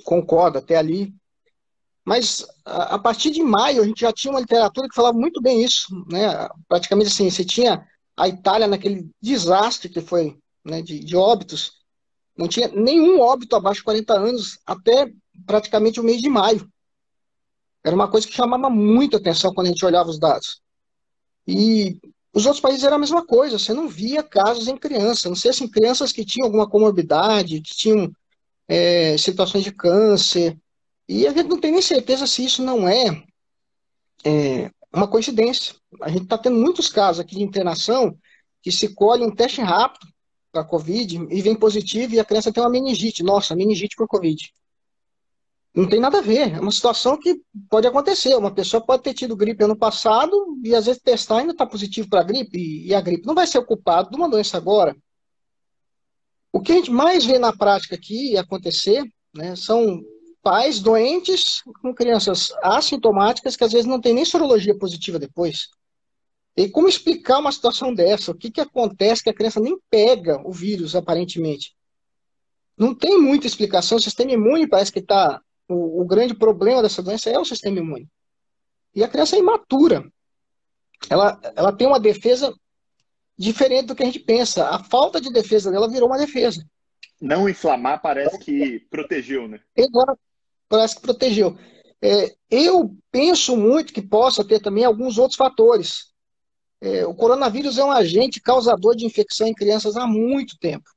Concordo, até ali. Mas a, a partir de maio, a gente já tinha uma literatura que falava muito bem isso. Né? Praticamente assim, você tinha a Itália naquele desastre que foi né, de, de óbitos, não tinha nenhum óbito abaixo de 40 anos até praticamente o mês de maio. Era uma coisa que chamava muita atenção quando a gente olhava os dados. E os outros países era a mesma coisa, você não via casos em crianças, não sei assim, crianças que tinham alguma comorbidade, que tinham é, situações de câncer, e a gente não tem nem certeza se isso não é, é uma coincidência. A gente está tendo muitos casos aqui de internação que se colhe um teste rápido para Covid e vem positivo e a criança tem uma meningite. Nossa, meningite por Covid. Não tem nada a ver. É uma situação que pode acontecer. Uma pessoa pode ter tido gripe ano passado e às vezes testar ainda está positivo para a gripe e a gripe não vai ser o culpado de uma doença agora. O que a gente mais vê na prática aqui acontecer né, são pais doentes com crianças assintomáticas que às vezes não tem nem sorologia positiva depois. E como explicar uma situação dessa? O que, que acontece que a criança nem pega o vírus, aparentemente? Não tem muita explicação. O sistema imune parece que está o, o, grande problema dessa doença é o sistema imune. E a criança é imatura. Ela, ela tem uma defesa diferente do que a gente pensa. A falta de defesa dela virou uma defesa. Não inflamar parece que protegeu, né? Exato. Parece que protegeu. É, eu penso muito que possa ter também alguns outros fatores. É, o coronavírus é um agente causador de infecção em crianças há muito tempo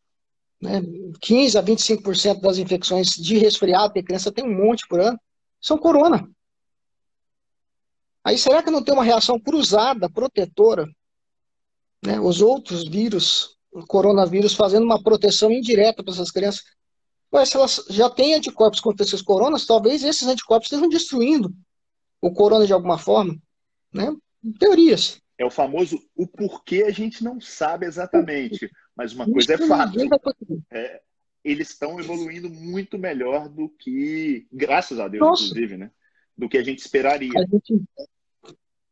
né, 15 a 25% das infecções de resfriado, a criança tem um monte por ano, são corona. Aí será que não tem uma reação cruzada, protetora? Né, os outros vírus, o coronavírus, fazendo uma proteção indireta para essas crianças. Mas se elas já têm anticorpos contra esses coronas, talvez esses anticorpos estejam destruindo o corona de alguma forma. Né? Teorias. É o famoso o porquê a gente não sabe exatamente. Mas uma coisa é fato. É, eles estão evoluindo muito melhor do que, graças a Deus, Nossa. inclusive, né? Do que a gente esperaria. A gente,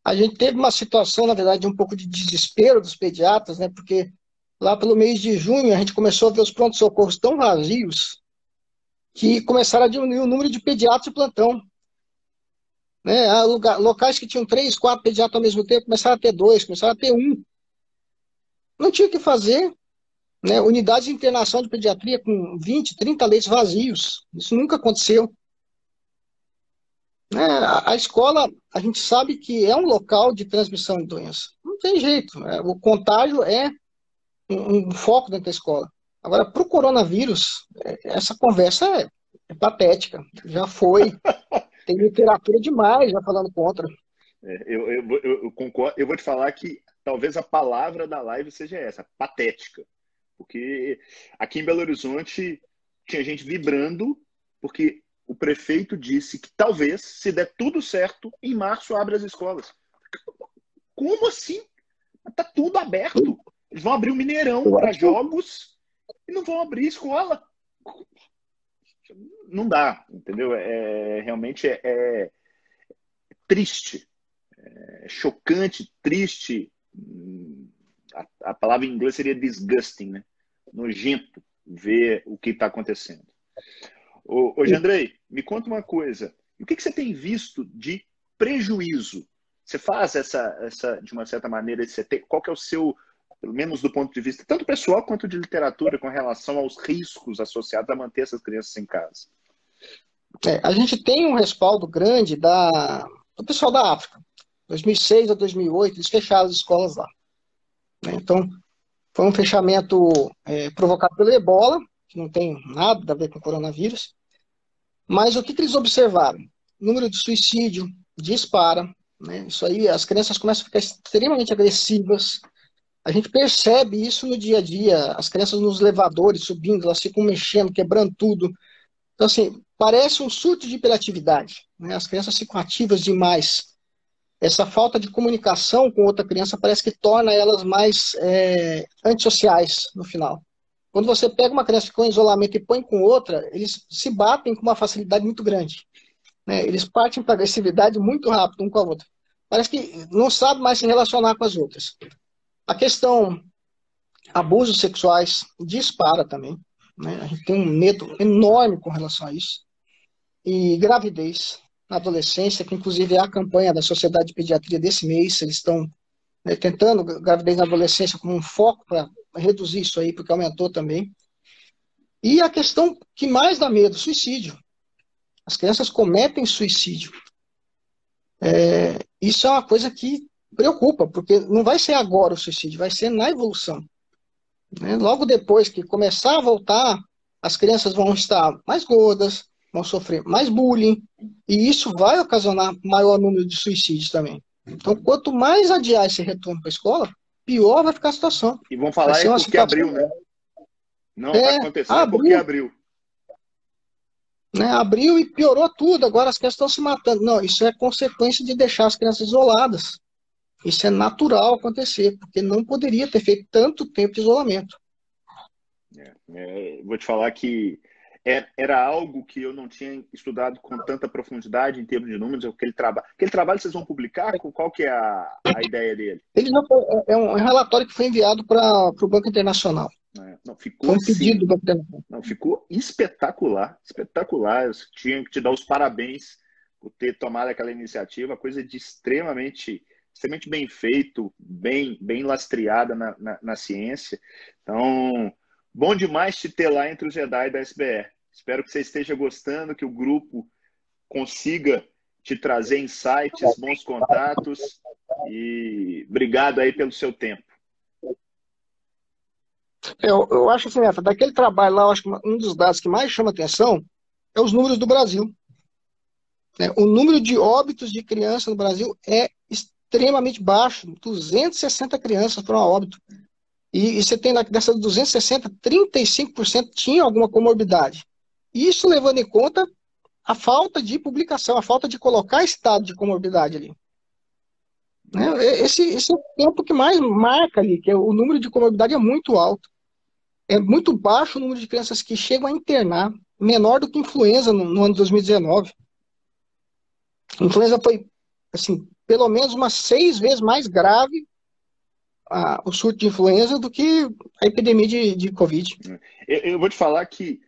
a gente teve uma situação, na verdade, de um pouco de desespero dos pediatras, né? Porque lá pelo mês de junho a gente começou a ver os prontos-socorros tão vazios que começaram a diminuir o número de pediatras de plantão. Né? locais que tinham três, quatro pediatras ao mesmo tempo começaram a ter dois, começaram a ter um. Não tinha o que fazer. Né, unidades de internação de pediatria com 20, 30 leitos vazios. Isso nunca aconteceu. Né, a, a, escola, a gente sabe que é um local de transmissão de doença. Não tem jeito. Né, o contágio é um, um, foco dentro da escola. Agora, para o coronavírus, é, essa conversa é, é patética. Já foi. [laughs] tem literatura demais já falando contra. É, eu, eu, eu, eu, concordo. Eu vou te falar que talvez a palavra da live seja essa, patética. Porque aqui em Belo Horizonte tinha gente vibrando, porque o prefeito disse que talvez, se der tudo certo, em março abre as escolas. Como assim? Está tudo aberto. Eles vão abrir o um Mineirão para jogos e não vão abrir escola. Não dá, entendeu? É, realmente é, é triste, é chocante, triste. A, a, palavra em inglês seria disgusting, né? Nojento ver o que está acontecendo. Ô Andrei, me conta uma coisa. O que, que você tem visto de prejuízo? Você faz essa, essa de uma certa maneira, você tem, qual que é o seu, pelo menos do ponto de vista tanto pessoal quanto de literatura, com relação aos riscos associados a manter essas crianças em casa? É, a gente tem um respaldo grande da, do pessoal da África. 2006 a 2008, eles fecharam as escolas lá. Né? Então, foi um fechamento é, provocado pelo ebola, que não tem nada a ver com coronavírus. Mas o que, que eles observaram? O número de suicídio dispara. Né? Isso aí, as crianças começam a ficar extremamente agressivas. A gente percebe isso no dia a dia. As crianças nos elevadores subindo, elas ficam mexendo, quebrando tudo. Então, assim, parece um surto de hiperatividade. Né? As crianças ficam ativas demais. Essa falta de comunicação com outra criança parece que torna elas mais é, antissociais no final. Quando você pega uma criança que ficou em isolamento e põe com outra, eles se batem com uma facilidade muito grande. Né? Eles partem para agressividade muito rápido um com a outra. Parece que não sabe mais se relacionar com as outras. A questão abusos sexuais dispara também. Né? A gente tem um medo enorme com relação a isso. E gravidez na adolescência, que inclusive é a campanha da Sociedade de Pediatria desse mês, eles estão né, tentando gravidez na adolescência como um foco para reduzir isso aí, porque aumentou também. E a questão que mais dá medo, suicídio. As crianças cometem suicídio. É, isso é uma coisa que preocupa, porque não vai ser agora o suicídio, vai ser na evolução. Né? Logo depois que começar a voltar, as crianças vão estar mais gordas, vão sofrer mais bullying, e isso vai ocasionar maior número de suicídios também. Então, quanto mais adiar esse retorno para a escola, pior vai ficar a situação. E vão falar é porque abriu, né? Não é, está acontecendo abriu. porque abriu. Né, abriu e piorou tudo, agora as crianças estão se matando. Não, isso é consequência de deixar as crianças isoladas. Isso é natural acontecer, porque não poderia ter feito tanto tempo de isolamento. É, é, vou te falar que é, era algo que eu não tinha estudado com tanta profundidade em termos de números, aquele trabalho. Aquele trabalho vocês vão publicar? Qual que é a, a ideia dele? Ele não, é um relatório que foi enviado para o Banco Internacional. É, não, ficou, um pedido do Banco Internacional. Não, ficou espetacular, espetacular. Eu tinha que te dar os parabéns por ter tomado aquela iniciativa, coisa de extremamente extremamente bem feito, bem, bem lastreada na, na, na ciência. Então, bom demais te ter lá entre os Jedi da SBR. Espero que você esteja gostando, que o grupo consiga te trazer insights, bons contatos e obrigado aí pelo seu tempo. Eu, eu acho assim, daquele trabalho lá, eu acho que um dos dados que mais chama atenção é os números do Brasil. É, o número de óbitos de crianças no Brasil é extremamente baixo, 260 crianças foram a óbito. E, e você tem dessas 260, 35% tinham alguma comorbidade. Isso levando em conta a falta de publicação, a falta de colocar estado de comorbidade ali. Né? Esse, esse é o tempo que mais marca ali, que é o número de comorbidade é muito alto. É muito baixo o número de crianças que chegam a internar, menor do que influenza no, no ano de 2019. A influenza foi, assim, pelo menos umas seis vezes mais grave a, o surto de influenza do que a epidemia de, de Covid. Eu, eu vou te falar que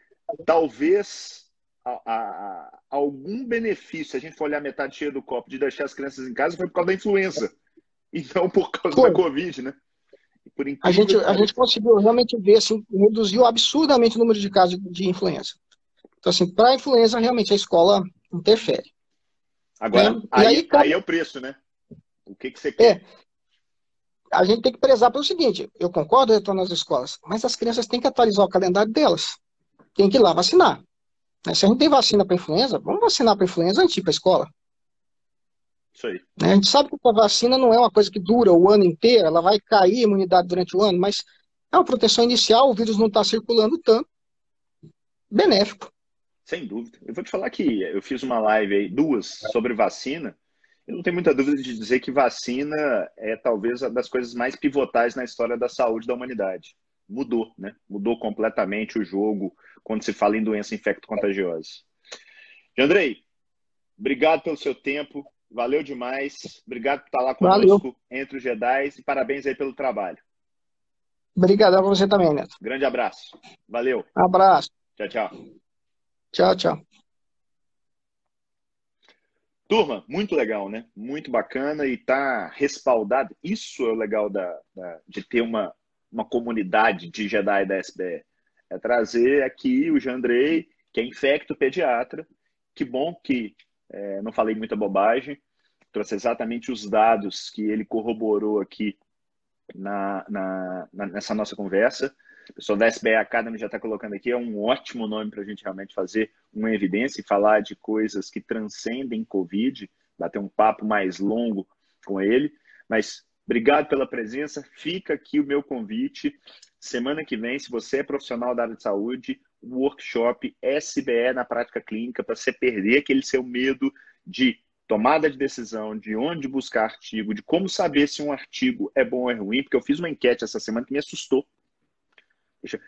talvez a, a, algum benefício, se a gente for olhar metade cheia do copo, de deixar as crianças em casa, foi por causa da influenza. Então, por causa foi. da Covid, né? a, gente, a gente conseguiu realmente ver, assim, reduziu absurdamente o número de casos de, de influenza. Então, assim, para a influenza, realmente a escola interfere. Agora, né? aí, aí, aí, é o preço, né? O que, que você quer? É, a gente tem que prezar pelo seguinte: eu concordo retorno às escolas, mas as crianças têm que atualizar o calendário delas. Tem que ir lá vacinar. Né? Se a gente tem vacina para influenza, vamos vacinar para influenza antes para a escola. Isso aí. Né? A gente sabe que a vacina não é uma coisa que dura o ano inteiro, ela vai cair a imunidade durante o ano, mas é uma proteção inicial, o vírus não está circulando tanto. Benéfico. Sem dúvida. Eu vou te falar que eu fiz uma live aí, duas, sobre vacina. Eu não tenho muita dúvida de dizer que vacina é talvez uma das coisas mais pivotais na história da saúde da humanidade. Mudou, né? Mudou completamente o jogo quando se fala em doença infecto-contagiosa. Andrei, obrigado pelo seu tempo, valeu demais. Obrigado por estar lá conosco valeu. entre os Jedi e parabéns aí pelo trabalho. Obrigado a você também, Neto. Grande abraço. Valeu. Abraço. Tchau, tchau. Tchau, tchau. Turma, muito legal, né? Muito bacana e tá respaldado. Isso é o legal da, da, de ter uma, uma comunidade de Jedi da SBE. É trazer aqui o Jandrei, que é infecto pediatra. Que bom que é, não falei muita bobagem. Trouxe exatamente os dados que ele corroborou aqui na, na, na nessa nossa conversa. O pessoal da SBE Academy já está colocando aqui, é um ótimo nome para a gente realmente fazer uma evidência e falar de coisas que transcendem Covid, bater um papo mais longo com ele. Mas obrigado pela presença, fica aqui o meu convite. Semana que vem, se você é profissional da área de saúde, workshop SBE na prática clínica, para você perder aquele seu medo de tomada de decisão, de onde buscar artigo, de como saber se um artigo é bom ou é ruim, porque eu fiz uma enquete essa semana que me assustou.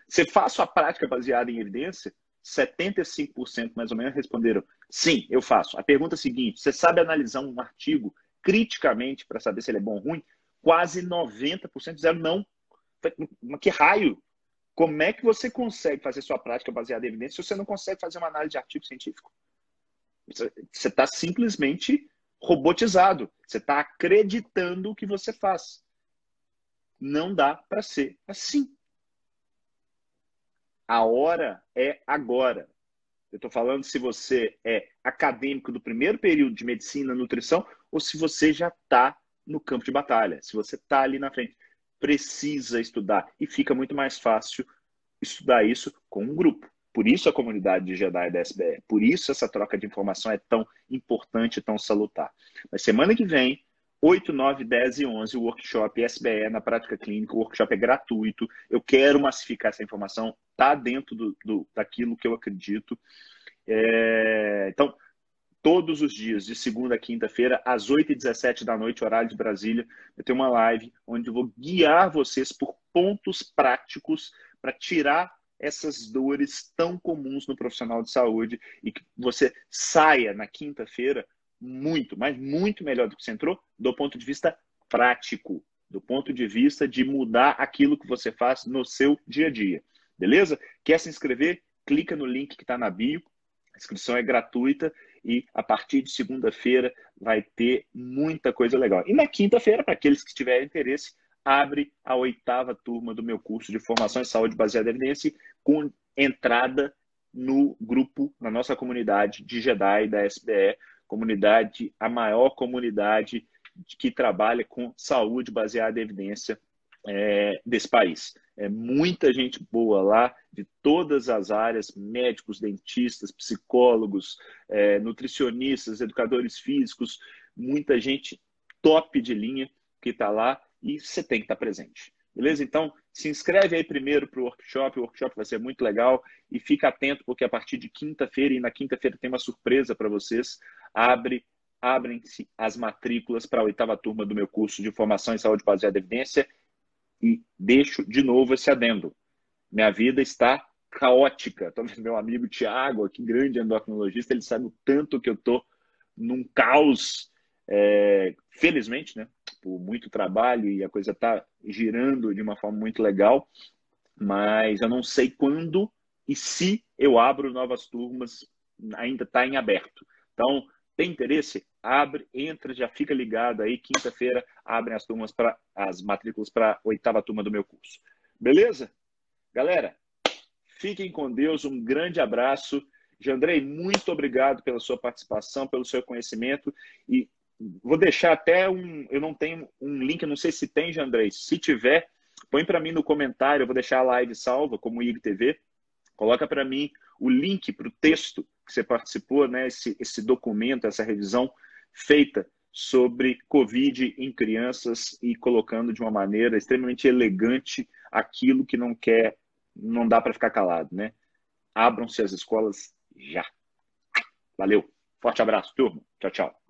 Você faz sua prática baseada em evidência? 75% mais ou menos responderam sim, eu faço. A pergunta é a seguinte: você sabe analisar um artigo criticamente para saber se ele é bom ou ruim? Quase 90% disseram não. Mas que raio? Como é que você consegue fazer sua prática baseada em evidência se você não consegue fazer uma análise de artigo científico? Você está simplesmente robotizado. Você está acreditando o que você faz. Não dá para ser assim. A hora é agora. Eu estou falando se você é acadêmico do primeiro período de medicina, nutrição, ou se você já está no campo de batalha, se você está ali na frente. Precisa estudar e fica muito mais fácil estudar isso com um grupo. Por isso a comunidade de Jedi da SBE, por isso essa troca de informação é tão importante tão salutar. Mas semana que vem 8, 9, 10 e 11, o workshop SBE na prática clínica. O workshop é gratuito. Eu quero massificar essa informação, tá dentro do, do daquilo que eu acredito. É, então, todos os dias, de segunda a quinta-feira, às 8 e 17 da noite, horário de Brasília, eu tenho uma live onde eu vou guiar vocês por pontos práticos para tirar essas dores tão comuns no profissional de saúde e que você saia na quinta-feira muito, mas muito melhor do que você entrou, do ponto de vista prático, do ponto de vista de mudar aquilo que você faz no seu dia a dia. Beleza? Quer se inscrever? Clica no link que está na bio. A inscrição é gratuita e a partir de segunda-feira vai ter muita coisa legal. E na quinta-feira, para aqueles que tiverem interesse, abre a oitava turma do meu curso de formação em saúde baseada em evidência com entrada no grupo, na nossa comunidade de Jedi da SBE, comunidade, a maior comunidade que trabalha com saúde baseada em evidência é, desse país. É muita gente boa lá, de todas as áreas, médicos, dentistas, psicólogos, é, nutricionistas, educadores físicos, muita gente top de linha que está lá e você tem que estar tá presente. Beleza? Então, se inscreve aí primeiro para o workshop, o workshop vai ser muito legal e fica atento porque a partir de quinta-feira, e na quinta-feira tem uma surpresa para vocês, abre abrem-se as matrículas para a oitava turma do meu curso de formação em saúde baseada em evidência e deixo de novo esse adendo. Minha vida está caótica. Talvez meu amigo Tiago, que grande endocrinologista, ele sabe o tanto que eu estou num caos, é, felizmente, né? Por muito trabalho e a coisa está girando de uma forma muito legal, mas eu não sei quando e se eu abro novas turmas, ainda está em aberto. Então, tem interesse? Abre, entra, já fica ligado aí. Quinta-feira abrem as turmas para as matrículas para a oitava turma do meu curso. Beleza? Galera, fiquem com Deus. Um grande abraço. Jandrei, muito obrigado pela sua participação, pelo seu conhecimento e vou deixar até um. Eu não tenho um link, não sei se tem, Jandrei. Se tiver, põe para mim no comentário. Eu vou deixar a live salva como IGTV. Coloca para mim o link para o texto que você participou, né, esse, esse documento, essa revisão feita sobre Covid em crianças e colocando de uma maneira extremamente elegante aquilo que não quer, não dá para ficar calado, né? Abram-se as escolas já. Valeu. Forte abraço, turma. Tchau, tchau.